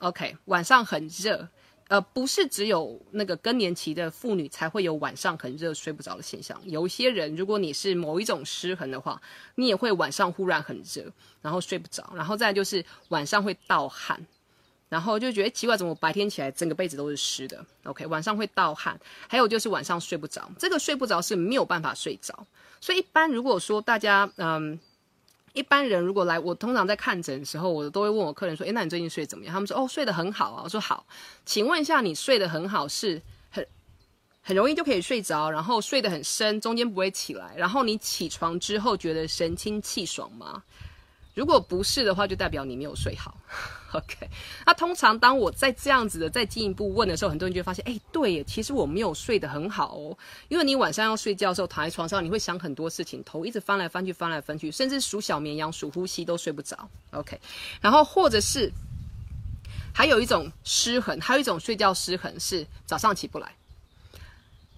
OK，晚上很热。呃，不是只有那个更年期的妇女才会有晚上很热睡不着的现象。有些人，如果你是某一种失衡的话，你也会晚上忽然很热，然后睡不着。然后再就是晚上会盗汗，然后就觉得奇怪，怎么白天起来整个被子都是湿的？OK，晚上会盗汗。还有就是晚上睡不着，这个睡不着是没有办法睡着。所以一般如果说大家，嗯。一般人如果来，我通常在看诊的时候，我都会问我客人说：“诶，那你最近睡怎么样？”他们说：“哦，睡得很好啊。”我说：“好，请问一下，你睡得很好，是很很容易就可以睡着，然后睡得很深，中间不会起来，然后你起床之后觉得神清气爽吗？”如果不是的话，就代表你没有睡好。OK，那通常当我在这样子的再进一步问的时候，很多人就会发现，哎，对耶，其实我没有睡得很好哦。因为你晚上要睡觉的时候躺在床上，你会想很多事情，头一直翻来翻去，翻来翻去，甚至数小绵羊、数呼吸都睡不着。OK，然后或者是还有一种失衡，还有一种睡觉失衡是早上起不来。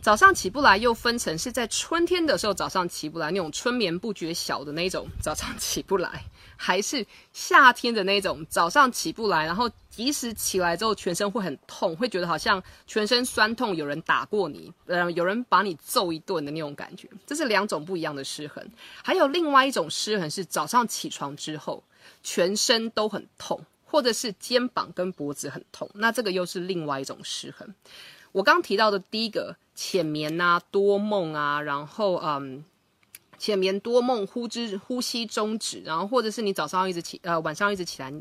早上起不来，又分成是在春天的时候早上起不来那种春眠不觉晓的那种早上起不来，还是夏天的那种早上起不来，然后即使起来之后全身会很痛，会觉得好像全身酸痛，有人打过你，呃，有人把你揍一顿的那种感觉。这是两种不一样的失衡。还有另外一种失衡是早上起床之后全身都很痛。或者是肩膀跟脖子很痛，那这个又是另外一种失衡。我刚提到的第一个浅眠啊、多梦啊，然后嗯，浅眠多梦、呼之呼吸终止，然后或者是你早上一直起呃晚上一直起来。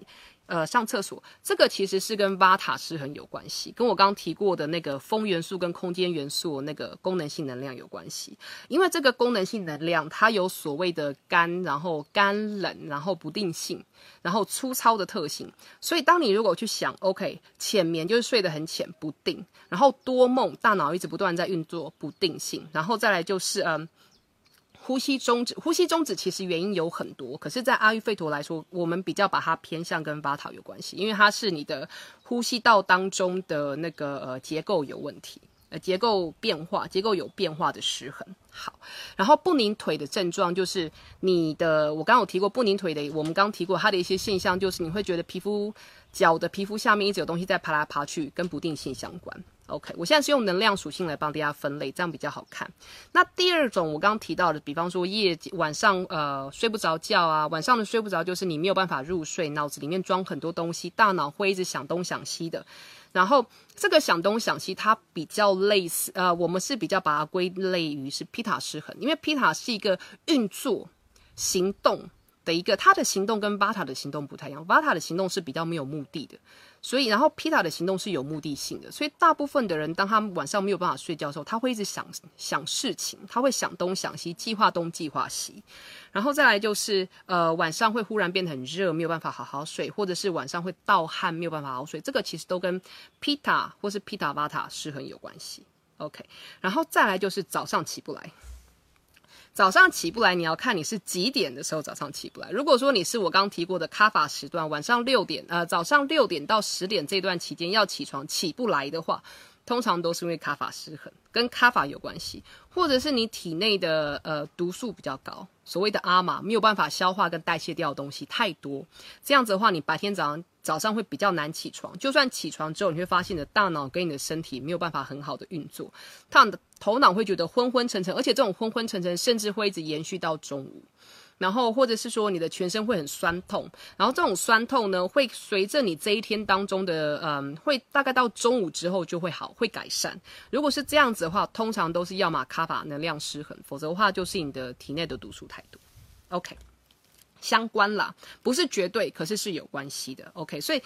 呃，上厕所这个其实是跟瓦塔失衡有关系，跟我刚刚提过的那个风元素跟空间元素那个功能性能量有关系。因为这个功能性能量它有所谓的干，然后干冷，然后不定性，然后粗糙的特性。所以当你如果去想，OK，浅眠就是睡得很浅不定，然后多梦，大脑一直不断在运作不定性，然后再来就是嗯。呼吸终止，呼吸终止其实原因有很多，可是，在阿育吠陀来说，我们比较把它偏向跟巴塔有关系，因为它是你的呼吸道当中的那个呃结构有问题，呃结构变化，结构有变化的失衡。好，然后不宁腿的症状就是你的，我刚刚有提过不宁腿的，我们刚刚提过它的一些现象，就是你会觉得皮肤脚的皮肤下面一直有东西在爬来爬去，跟不定性相关。OK，我现在是用能量属性来帮大家分类，这样比较好看。那第二种我刚刚提到的，比方说夜晚上呃睡不着觉啊，晚上的睡不着就是你没有办法入睡，脑子里面装很多东西，大脑会一直想东想西的。然后这个想东想西，它比较类似呃，我们是比较把它归类于是皮塔失衡，因为皮塔是一个运作行动的一个，他的行动跟巴塔的行动不太一样，巴塔的行动是比较没有目的的。所以，然后皮塔的行动是有目的性的，所以大部分的人，当他晚上没有办法睡觉的时候，他会一直想想事情，他会想东想西，计划东计划西，然后再来就是，呃，晚上会忽然变得很热，没有办法好好睡，或者是晚上会盗汗，没有办法好好睡，这个其实都跟皮塔或是皮塔巴塔失衡有关系。OK，然后再来就是早上起不来。早上起不来，你要看你是几点的时候早上起不来。如果说你是我刚提过的咖法时段，晚上六点，呃，早上六点到十点这段期间要起床起不来的话，通常都是因为咖法失衡，跟咖法有关系，或者是你体内的呃毒素比较高，所谓的阿玛没有办法消化跟代谢掉的东西太多，这样子的话，你白天早上。早上会比较难起床，就算起床之后，你会发现你的大脑跟你的身体没有办法很好的运作，他的头脑会觉得昏昏沉沉，而且这种昏昏沉沉甚至会一直延续到中午，然后或者是说你的全身会很酸痛，然后这种酸痛呢会随着你这一天当中的嗯，会大概到中午之后就会好，会改善。如果是这样子的话，通常都是要么卡法能量失衡，否则的话就是你的体内的毒素太多。OK。相关啦，不是绝对，可是是有关系的。OK，所以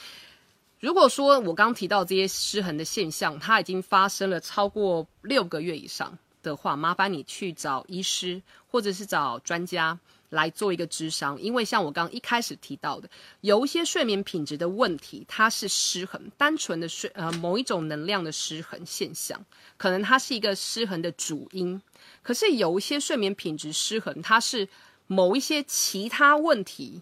如果说我刚提到这些失衡的现象，它已经发生了超过六个月以上的话，麻烦你去找医师或者是找专家来做一个智商。因为像我刚一开始提到的，有一些睡眠品质的问题，它是失衡，单纯的睡呃某一种能量的失衡现象，可能它是一个失衡的主因。可是有一些睡眠品质失衡，它是某一些其他问题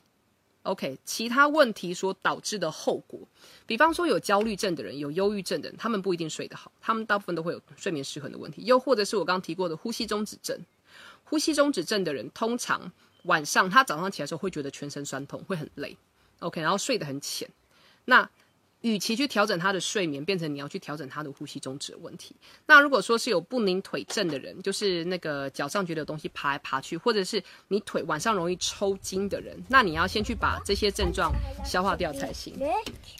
，OK，其他问题所导致的后果，比方说有焦虑症的人，有忧郁症的人，他们不一定睡得好，他们大部分都会有睡眠失衡的问题。又或者是我刚刚提过的呼吸中止症，呼吸中止症的人，通常晚上他早上起来时候会觉得全身酸痛，会很累，OK，然后睡得很浅，那。与其去调整他的睡眠，变成你要去调整他的呼吸终止的问题。那如果说是有不宁腿症的人，就是那个脚上觉得有东西爬来爬去，或者是你腿晚上容易抽筋的人，那你要先去把这些症状消化掉才行。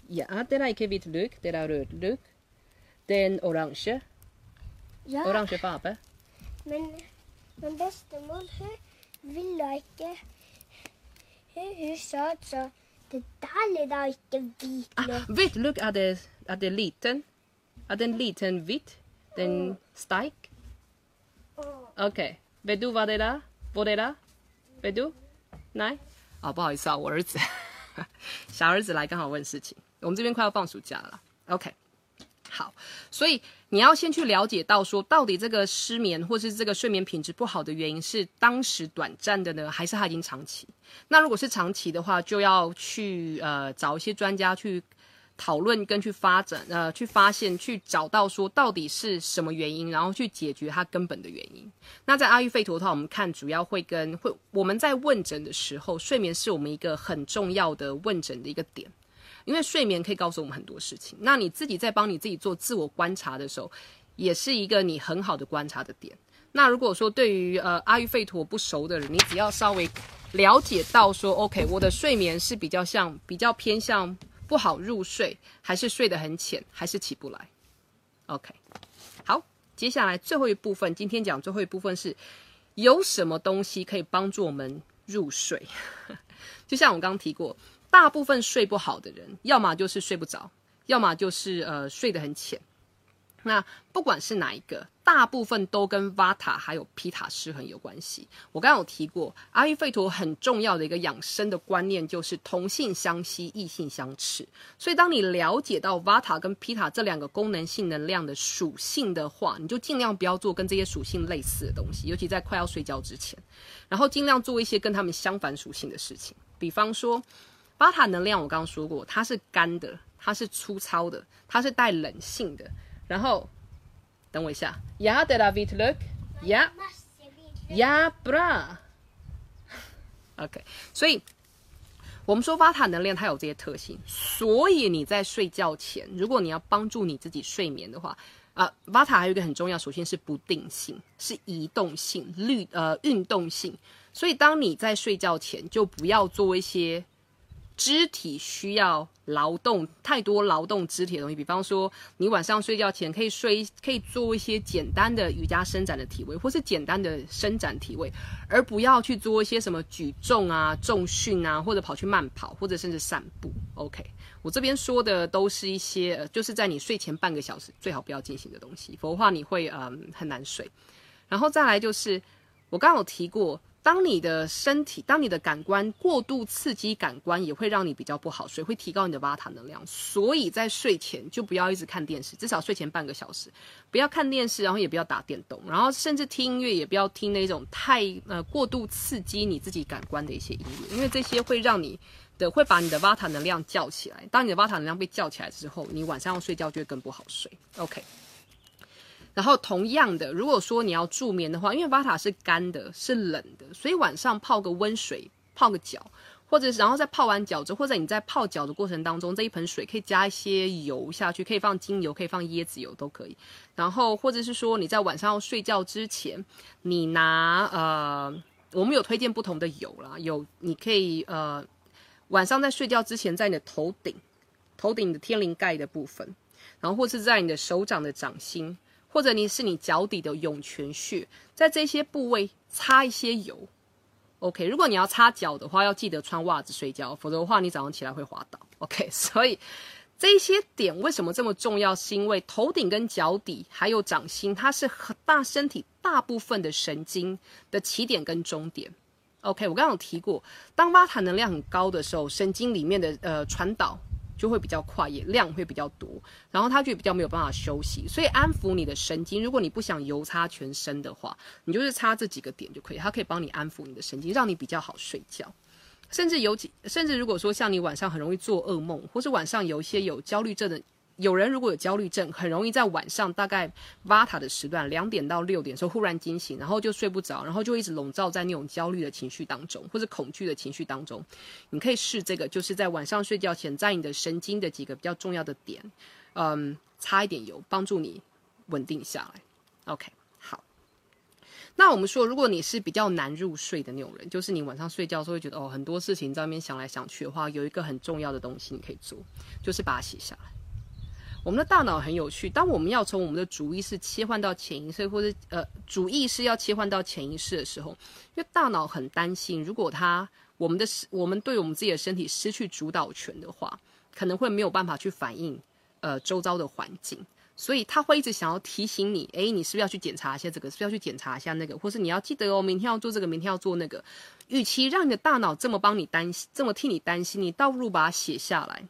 Yeah, did I give it look? Did I look? Then orange. Orange farbe. Men men bestemor hun ville ikke Hun, hun sa så det där är da ikke hvit Ah, look at the, at the liten. At den liten hvit. Den steik. OK. Vet du hva det er? Hvor det er? Vet du? 来，哦，不好意思啊，我儿子，小儿子来刚好问事情。我们这边快要放暑假了，OK。好，所以你要先去了解到，说到底这个失眠或是这个睡眠品质不好的原因是当时短暂的呢，还是它已经长期？那如果是长期的话，就要去呃找一些专家去讨论跟去发展，呃去发现去找到说到底是什么原因，然后去解决它根本的原因。那在阿育吠陀的话，我们看主要会跟会我们在问诊的时候，睡眠是我们一个很重要的问诊的一个点。因为睡眠可以告诉我们很多事情，那你自己在帮你自己做自我观察的时候，也是一个你很好的观察的点。那如果说对于呃阿育吠陀不熟的人，你只要稍微了解到说，OK，我的睡眠是比较像比较偏向不好入睡，还是睡得很浅，还是起不来？OK，好，接下来最后一部分，今天讲最后一部分是有什么东西可以帮助我们入睡？就像我刚刚提过，大部分睡不好的人，要么就是睡不着，要么就是呃睡得很浅。那不管是哪一个，大部分都跟 Vata 还有皮塔失衡有关系。我刚刚有提过，阿育吠陀很重要的一个养生的观念就是同性相吸，异性相斥。所以当你了解到 Vata 跟皮塔这两个功能性能量的属性的话，你就尽量不要做跟这些属性类似的东西，尤其在快要睡觉之前。然后尽量做一些跟他们相反属性的事情，比方说巴塔能量，我刚刚说过，它是干的，它是粗糙的，它是带冷性的。然后，等我一下。Ja, det är vitt lök. Ja, ja, bra. OK，所以我们说巴塔能量它有这些特性，所以你在睡觉前，如果你要帮助你自己睡眠的话，啊，Vata 还有一个很重要首先是不定性，是移动性、律呃运动性。所以当你在睡觉前，就不要做一些。肢体需要劳动太多劳动肢体的东西，比方说你晚上睡觉前可以睡，可以做一些简单的瑜伽伸展的体位，或是简单的伸展体位，而不要去做一些什么举重啊、重训啊，或者跑去慢跑，或者甚至散步。OK，我这边说的都是一些，就是在你睡前半个小时最好不要进行的东西，否则话你会嗯很难睡。然后再来就是我刚刚有提过。当你的身体，当你的感官过度刺激感官，也会让你比较不好睡，会提高你的瓦塔能量。所以在睡前就不要一直看电视，至少睡前半个小时不要看电视，然后也不要打电动，然后甚至听音乐也不要听那种太呃过度刺激你自己感官的一些音乐，因为这些会让你的会把你的瓦塔能量叫起来。当你的瓦塔能量被叫起来之后，你晚上要睡觉就会更不好睡。OK。然后同样的，如果说你要助眠的话，因为巴塔是干的，是冷的，所以晚上泡个温水，泡个脚，或者是然后在泡完脚之后，或者你在泡脚的过程当中，这一盆水可以加一些油下去，可以放精油，可以放椰子油都可以。然后或者是说你在晚上要睡觉之前，你拿呃，我们有推荐不同的油啦，有你可以呃晚上在睡觉之前，在你的头顶，头顶的天灵盖的部分，然后或是在你的手掌的掌心。或者你是你脚底的涌泉穴，在这些部位擦一些油，OK。如果你要擦脚的话，要记得穿袜子睡觉，否则的话你早上起来会滑倒，OK。所以这些点为什么这么重要？是因为头顶跟脚底还有掌心，它是很大身体大部分的神经的起点跟终点，OK。我刚刚有提过，当巴塔能量很高的时候，神经里面的呃传导。就会比较快，也量会比较多，然后它就比较没有办法休息，所以安抚你的神经。如果你不想油擦全身的话，你就是擦这几个点就可以，它可以帮你安抚你的神经，让你比较好睡觉。甚至有几，甚至如果说像你晚上很容易做噩梦，或是晚上有一些有焦虑症的。有人如果有焦虑症，很容易在晚上大概 Vata 的时段，两点到六点时候忽然惊醒，然后就睡不着，然后就一直笼罩在那种焦虑的情绪当中，或者恐惧的情绪当中。你可以试这个，就是在晚上睡觉前，在你的神经的几个比较重要的点，嗯，擦一点油，帮助你稳定下来。OK，好。那我们说，如果你是比较难入睡的那种人，就是你晚上睡觉时候会觉得哦很多事情在那边想来想去的话，有一个很重要的东西你可以做，就是把它写下来。我们的大脑很有趣，当我们要从我们的主意识切换到潜意识，或者呃主意识要切换到潜意识的时候，因为大脑很担心，如果它我们的我们对我们自己的身体失去主导权的话，可能会没有办法去反映呃周遭的环境，所以他会一直想要提醒你，诶，你是不是要去检查一下这个，是不是要去检查一下那个，或是你要记得哦，明天要做这个，明天要做那个。与其让你的大脑这么帮你担心，这么替你担心，你倒不如把它写下来。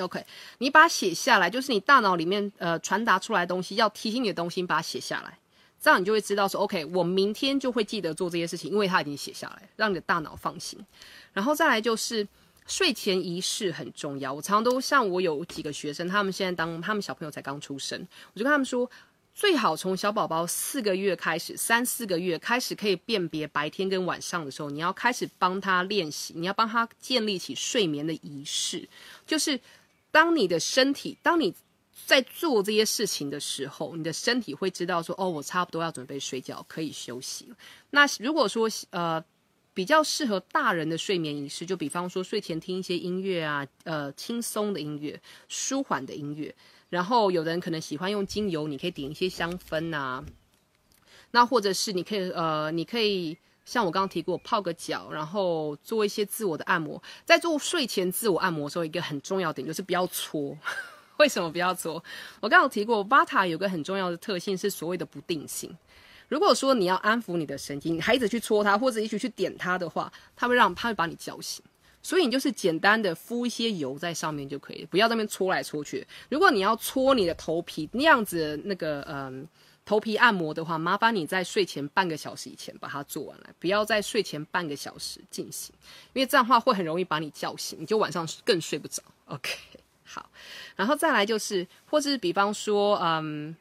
OK，你把它写下来，就是你大脑里面呃传达出来的东西，要提醒你的东西，把它写下来，这样你就会知道说，OK，我明天就会记得做这些事情，因为它已经写下来，让你的大脑放心。然后再来就是睡前仪式很重要，我常常都像我有几个学生，他们现在当他们小朋友才刚出生，我就跟他们说，最好从小宝宝四个月开始，三四个月开始可以辨别白天跟晚上的时候，你要开始帮他练习，你要帮他建立起睡眠的仪式，就是。当你的身体，当你在做这些事情的时候，你的身体会知道说：“哦，我差不多要准备睡觉，可以休息了。”那如果说呃，比较适合大人的睡眠仪式，就比方说睡前听一些音乐啊，呃，轻松的音乐、舒缓的音乐。然后有人可能喜欢用精油，你可以点一些香氛啊。那或者是你可以呃，你可以像我刚刚提过，泡个脚，然后做一些自我的按摩。在做睡前自我按摩的时候，一个很重要点就是不要搓。为什么不要搓？我刚刚提过，Vata 有个很重要的特性是所谓的不定性。如果说你要安抚你的神经，孩子去搓它，或者一直去点它的话，它会让它会把你叫醒。所以你就是简单的敷一些油在上面就可以，不要在那边搓来搓去。如果你要搓你的头皮那样子那个嗯头皮按摩的话，麻烦你在睡前半个小时以前把它做完来，不要在睡前半个小时进行，因为这样的话会很容易把你叫醒，你就晚上更睡不着。OK，好，然后再来就是，或者是比方说嗯。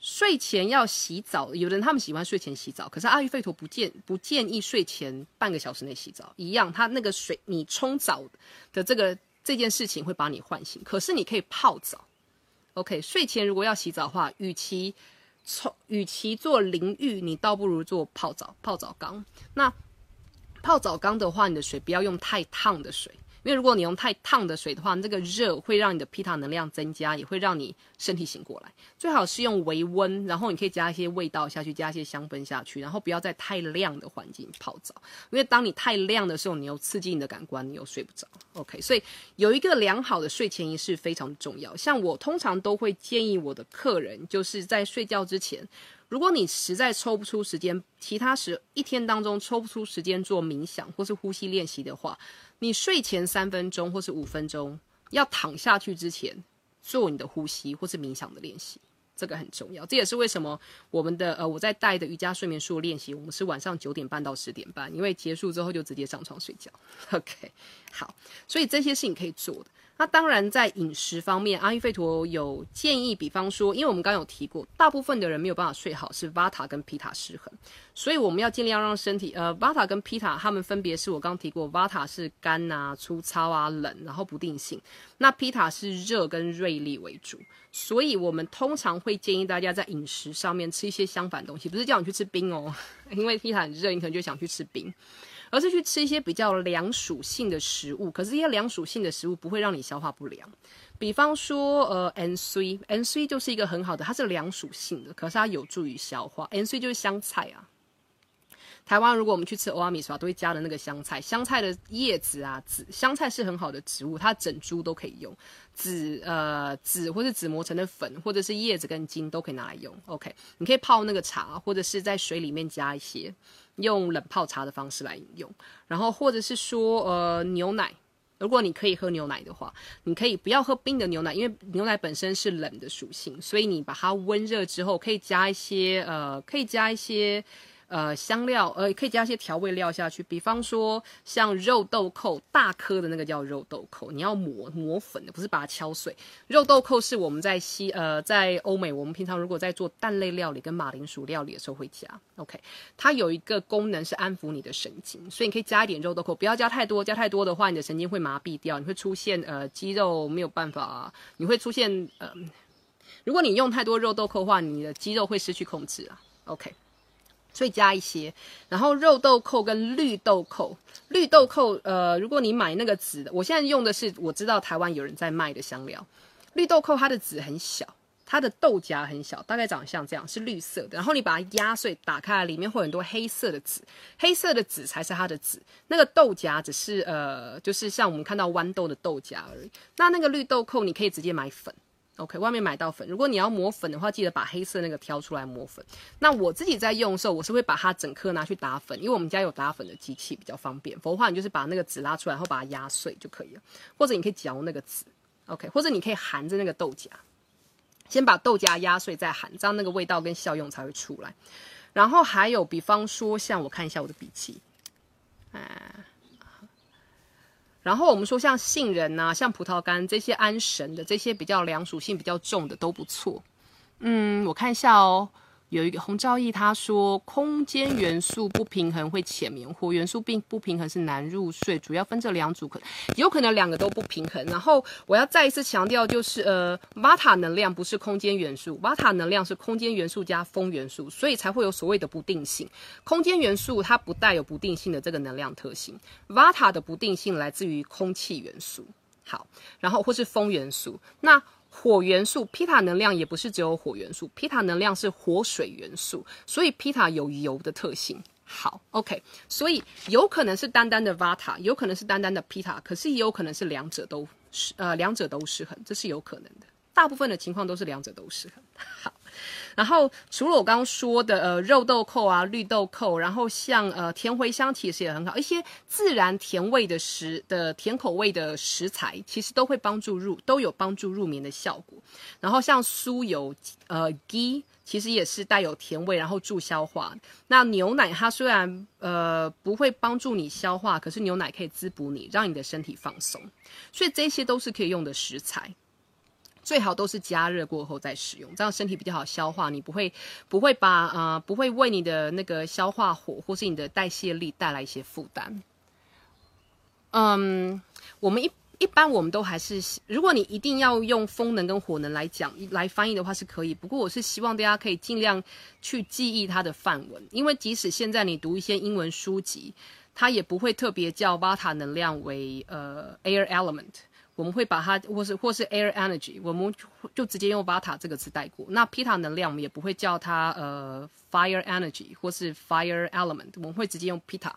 睡前要洗澡，有的人他们喜欢睡前洗澡，可是阿育吠陀不建不建议睡前半个小时内洗澡。一样，它那个水你冲澡的这个这件事情会把你唤醒，可是你可以泡澡。OK，睡前如果要洗澡的话，与其冲与其做淋浴，你倒不如做泡澡泡澡缸。那泡澡缸的话，你的水不要用太烫的水。因为如果你用太烫的水的话，这个热会让你的皮塔能量增加，也会让你身体醒过来。最好是用微温，然后你可以加一些味道下去，加一些香氛下去，然后不要在太亮的环境泡澡。因为当你太亮的时候，你又刺激你的感官，你又睡不着。OK，所以有一个良好的睡前仪式非常重要。像我通常都会建议我的客人，就是在睡觉之前。如果你实在抽不出时间，其他时一天当中抽不出时间做冥想或是呼吸练习的话，你睡前三分钟或是五分钟要躺下去之前做你的呼吸或是冥想的练习，这个很重要。这也是为什么我们的呃我在带的瑜伽睡眠术练习，我们是晚上九点半到十点半，因为结束之后就直接上床睡觉。OK，好，所以这些是你可以做的。那当然，在饮食方面，阿育吠陀有建议，比方说，因为我们刚刚有提过，大部分的人没有办法睡好，是 Vata 跟 Pita 失衡，所以我们要尽量让身体，呃，Vata 跟 Pita 他们分别是我刚提过，Vata 是干啊、粗糙啊、冷，然后不定性，那 Pita 是热跟锐利为主，所以我们通常会建议大家在饮食上面吃一些相反东西，不是叫你去吃冰哦，因为 Pita 很热，你可能就想去吃冰。而是去吃一些比较凉属性的食物，可是这些凉属性的食物不会让你消化不良。比方说，呃，N C，N C 就是一个很好的，它是凉属性的，可是它有助于消化。N C 就是香菜啊。台湾如果我们去吃欧阿米耍，都会加的那个香菜，香菜的叶子啊，籽，香菜是很好的植物，它整株都可以用，籽呃籽或是籽磨成的粉，或者是叶子跟茎都可以拿来用。OK，你可以泡那个茶，或者是在水里面加一些。用冷泡茶的方式来饮用，然后或者是说，呃，牛奶，如果你可以喝牛奶的话，你可以不要喝冰的牛奶，因为牛奶本身是冷的属性，所以你把它温热之后，可以加一些，呃，可以加一些。呃，香料，呃，可以加一些调味料下去，比方说像肉豆蔻，大颗的那个叫肉豆蔻，你要磨磨粉的，不是把它敲碎。肉豆蔻是我们在西，呃，在欧美，我们平常如果在做蛋类料理跟马铃薯料理的时候会加。OK，它有一个功能是安抚你的神经，所以你可以加一点肉豆蔻，不要加太多，加太多的话，你的神经会麻痹掉，你会出现呃肌肉没有办法，你会出现呃，如果你用太多肉豆蔻的话，你的肌肉会失去控制啊。OK。所以加一些，然后肉豆蔻跟绿豆蔻，绿豆蔻，呃，如果你买那个籽的，我现在用的是我知道台湾有人在卖的香料，绿豆蔻它的籽很小，它的豆荚很小，大概长得像这样，是绿色的，然后你把它压碎，打开来里面会很多黑色的籽，黑色的籽才是它的籽，那个豆荚只是呃，就是像我们看到豌豆的豆荚而已，那那个绿豆蔻你可以直接买粉。OK，外面买到粉，如果你要磨粉的话，记得把黑色那个挑出来磨粉。那我自己在用的时候，我是会把它整颗拿去打粉，因为我们家有打粉的机器，比较方便。否则话，你就是把那个籽拉出来，然后把它压碎就可以了。或者你可以嚼那个籽，OK，或者你可以含着那个豆荚，先把豆荚压碎再含，这样那个味道跟效用才会出来。然后还有，比方说像我看一下我的笔记，哎。然后我们说像杏仁呐，像葡萄干这些安神的，这些比较凉属性比较重的都不错。嗯，我看一下哦，有一个洪兆义他说，空间元素不平衡会浅眠，火元素并不平衡是难入睡，主要分这两组，可有可能两个都不平衡。然后我要再一次强调，就是呃，瓦塔能量不是空间元素，瓦塔能量是空间元素加风元素，所以才会有所谓的不定性。空间元素它不带有不定性的这个能量特性，瓦塔的不定性来自于空气元素。好，然后或是风元素，那。火元素，皮塔能量也不是只有火元素，皮塔能量是火水元素，所以皮塔有油的特性。好，OK，所以有可能是单单的 Vata，有可能是单单的皮塔，可是也有可能是两者都失呃两者都失衡，这是有可能的。大部分的情况都是两者都是。好。然后除了我刚刚说的呃肉豆蔻啊绿豆蔻，然后像呃甜茴香其实也很好，一些自然甜味的食的甜口味的食材，其实都会帮助入都有帮助入眠的效果。然后像酥油呃 g 其实也是带有甜味，然后助消化。那牛奶它虽然呃不会帮助你消化，可是牛奶可以滋补你，让你的身体放松。所以这些都是可以用的食材。最好都是加热过后再使用，这样身体比较好消化，你不会不会把呃不会为你的那个消化火或是你的代谢力带来一些负担。嗯，我们一一般我们都还是，如果你一定要用风能跟火能来讲来翻译的话是可以，不过我是希望大家可以尽量去记忆它的范文，因为即使现在你读一些英文书籍，它也不会特别叫巴塔能量为呃 air element。我们会把它，或是或是 air energy，我们就直接用 vata 这个词带过。那 pita 能量，我们也不会叫它呃 fire energy 或是 fire element，我们会直接用 pita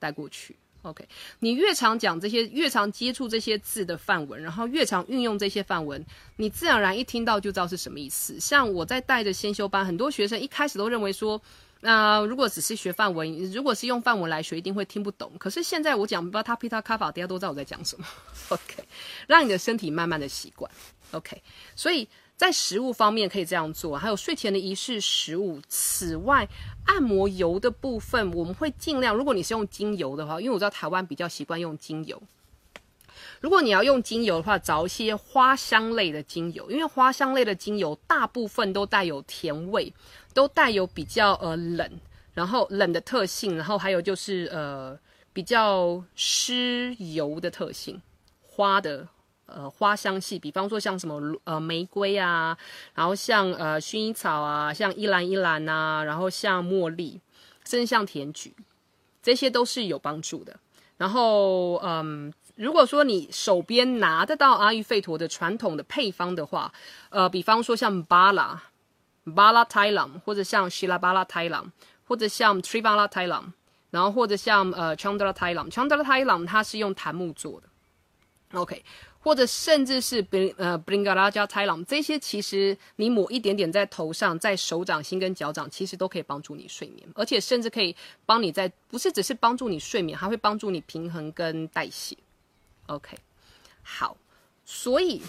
带过去。OK，你越常讲这些，越常接触这些字的范文，然后越常运用这些范文，你自然而然一听到就知道是什么意思。像我在带着先修班，很多学生一开始都认为说。那如果只是学范文，如果是用范文来学，一定会听不懂。可是现在我讲巴塔皮塔卡法，大家都知道我在讲什么。OK，让你的身体慢慢的习惯。OK，所以在食物方面可以这样做，还有睡前的仪式食物。此外，按摩油的部分，我们会尽量，如果你是用精油的话，因为我知道台湾比较习惯用精油。如果你要用精油的话，找一些花香类的精油，因为花香类的精油大部分都带有甜味。都带有比较呃冷，然后冷的特性，然后还有就是呃比较湿油的特性，花的呃花香系，比方说像什么呃玫瑰啊，然后像呃薰衣草啊，像依兰依兰呐，然后像茉莉，甚至像甜菊，这些都是有帮助的。然后嗯，如果说你手边拿得到阿育吠陀的传统的配方的话，呃，比方说像巴拉。巴拉泰朗，或者像希拉巴拉泰朗，或者像 Trivala 泰朗，然后或者像呃 Chandra 泰朗，Chandra 泰朗它是用檀木做的，OK，或者甚至是 Bring 呃 Bringaraja 泰朗，这些其实你抹一点点在头上，在手掌心跟脚掌，其实都可以帮助你睡眠，而且甚至可以帮你在不是只是帮助你睡眠，还会帮助你平衡跟代谢。，OK，好，所以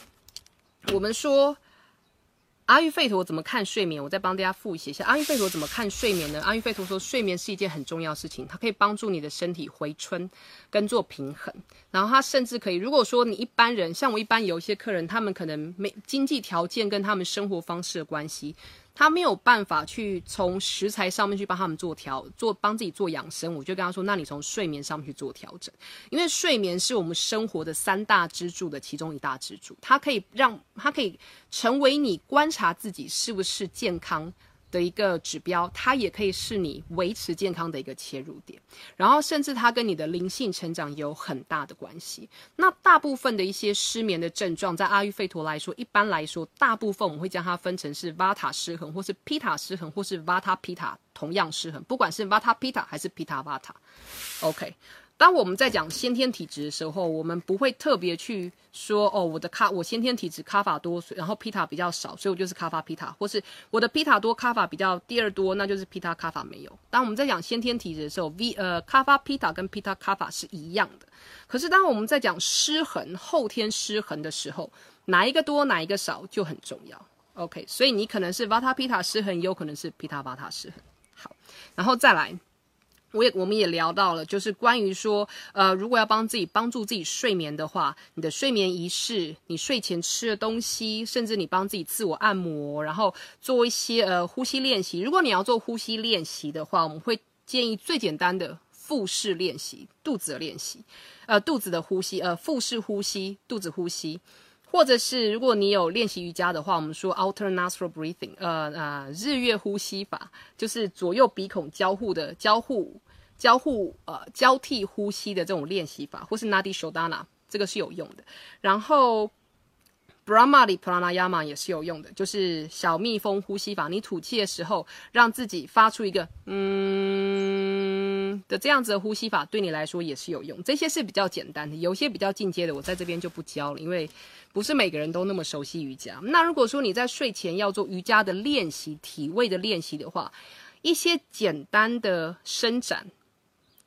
我们说。阿育吠陀怎么看睡眠？我再帮大家复习一下。阿育吠陀怎么看睡眠呢？阿育吠陀说，睡眠是一件很重要的事情，它可以帮助你的身体回春跟做平衡。然后它甚至可以，如果说你一般人，像我一般有一些客人，他们可能没经济条件跟他们生活方式的关系。他没有办法去从食材上面去帮他们做调做帮自己做养生，我就跟他说：那你从睡眠上面去做调整，因为睡眠是我们生活的三大支柱的其中一大支柱，它可以让它可以成为你观察自己是不是健康。的一个指标，它也可以是你维持健康的一个切入点，然后甚至它跟你的灵性成长有很大的关系。那大部分的一些失眠的症状，在阿育吠陀来说，一般来说，大部分我们会将它分成是 Vata 失衡，或是 Pita 失衡，或是 Vata Pita 同样失衡，不管是 Vata Pita 还是 Pitta Vata。OK。当我们在讲先天体质的时候，我们不会特别去说哦，我的咖我先天体质咖法多，然后皮塔比较少，所以我就是咖法皮塔，或是我的皮塔多咖法比较第二多，那就是皮塔咖法没有。当我们在讲先天体质的时候，V 呃咖法皮塔跟皮塔咖法是一样的。可是当我们在讲失衡后天失衡的时候，哪一个多哪一个少就很重要。OK，所以你可能是瓦塔皮塔失衡，也有可能是皮塔瓦塔失衡。好，然后再来。我也我们也聊到了，就是关于说，呃，如果要帮自己帮助自己睡眠的话，你的睡眠仪式，你睡前吃的东西，甚至你帮自己自我按摩，然后做一些呃呼吸练习。如果你要做呼吸练习的话，我们会建议最简单的腹式练习，肚子的练习，呃，肚子的呼吸，呃，腹式呼吸，肚子呼吸。或者是如果你有练习瑜伽的话，我们说 outer nostril breathing，呃呃，日月呼吸法，就是左右鼻孔交互的交互交互呃交替呼吸的这种练习法，或是 nadi shodana，这个是有用的。然后 brahmadi pranayama 也是有用的，就是小蜜蜂呼吸法，你吐气的时候让自己发出一个嗯的这样子的呼吸法，对你来说也是有用。这些是比较简单的，有些比较进阶的，我在这边就不教了，因为。不是每个人都那么熟悉瑜伽。那如果说你在睡前要做瑜伽的练习、体位的练习的话，一些简单的伸展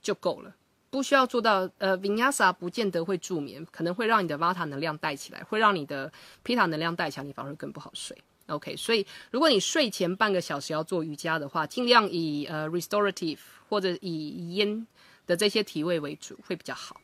就够了，不需要做到呃 Vinyasa，不见得会助眠，可能会让你的 Vata 能量带起来，会让你的 pita 能量带起来，你反而更不好睡。OK，所以如果你睡前半个小时要做瑜伽的话，尽量以呃 Restorative 或者以烟的这些体位为主，会比较好。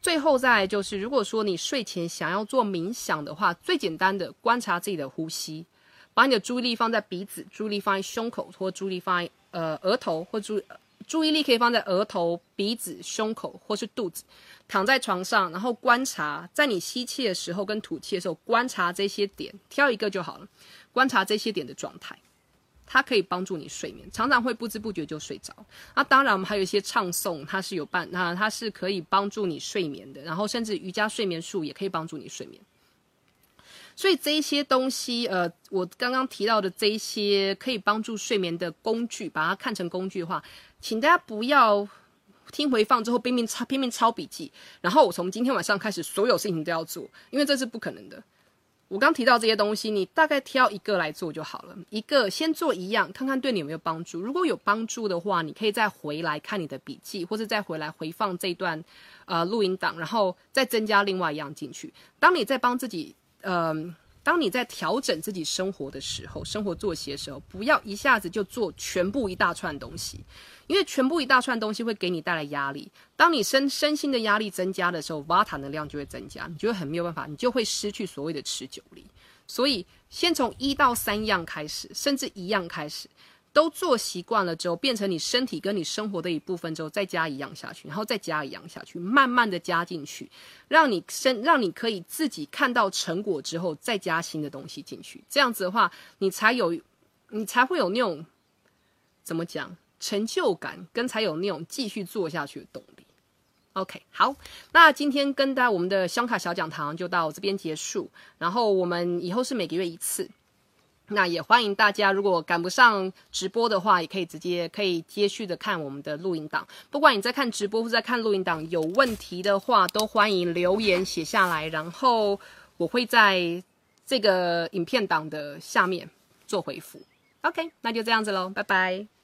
最后再就是，如果说你睡前想要做冥想的话，最简单的观察自己的呼吸，把你的注意力放在鼻子，注意力放在胸口，或注意力放在呃额头，或注注意力可以放在额头、鼻子、胸口或是肚子，躺在床上，然后观察，在你吸气的时候跟吐气的时候，观察这些点，挑一个就好了，观察这些点的状态。它可以帮助你睡眠，常常会不知不觉就睡着。那当然，我们还有一些唱诵，它是有伴，那它是可以帮助你睡眠的。然后，甚至瑜伽睡眠术也可以帮助你睡眠。所以这一些东西，呃，我刚刚提到的这一些可以帮助睡眠的工具，把它看成工具的话，请大家不要听回放之后拼命抄拼命抄笔记，然后我从今天晚上开始所有事情都要做，因为这是不可能的。我刚提到这些东西，你大概挑一个来做就好了。一个先做一样，看看对你有没有帮助。如果有帮助的话，你可以再回来看你的笔记，或者再回来回放这段呃录音档，然后再增加另外一样进去。当你在帮自己，嗯。当你在调整自己生活的时候，生活作息的时候，不要一下子就做全部一大串东西，因为全部一大串东西会给你带来压力。当你身身心的压力增加的时候瓦塔能量就会增加，你就会很没有办法，你就会失去所谓的持久力。所以，先从一到三样开始，甚至一样开始。都做习惯了之后，变成你身体跟你生活的一部分之后，再加一样下去，然后再加一样下去，慢慢的加进去，让你身让你可以自己看到成果之后，再加新的东西进去。这样子的话，你才有，你才会有那种怎么讲成就感，跟才有那种继续做下去的动力。OK，好，那今天跟大家我们的香卡小讲堂就到这边结束，然后我们以后是每个月一次。那也欢迎大家，如果赶不上直播的话，也可以直接可以接续的看我们的录音档。不管你在看直播或在看录音档，有问题的话都欢迎留言写下来，然后我会在这个影片档的下面做回复。OK，那就这样子喽，拜拜。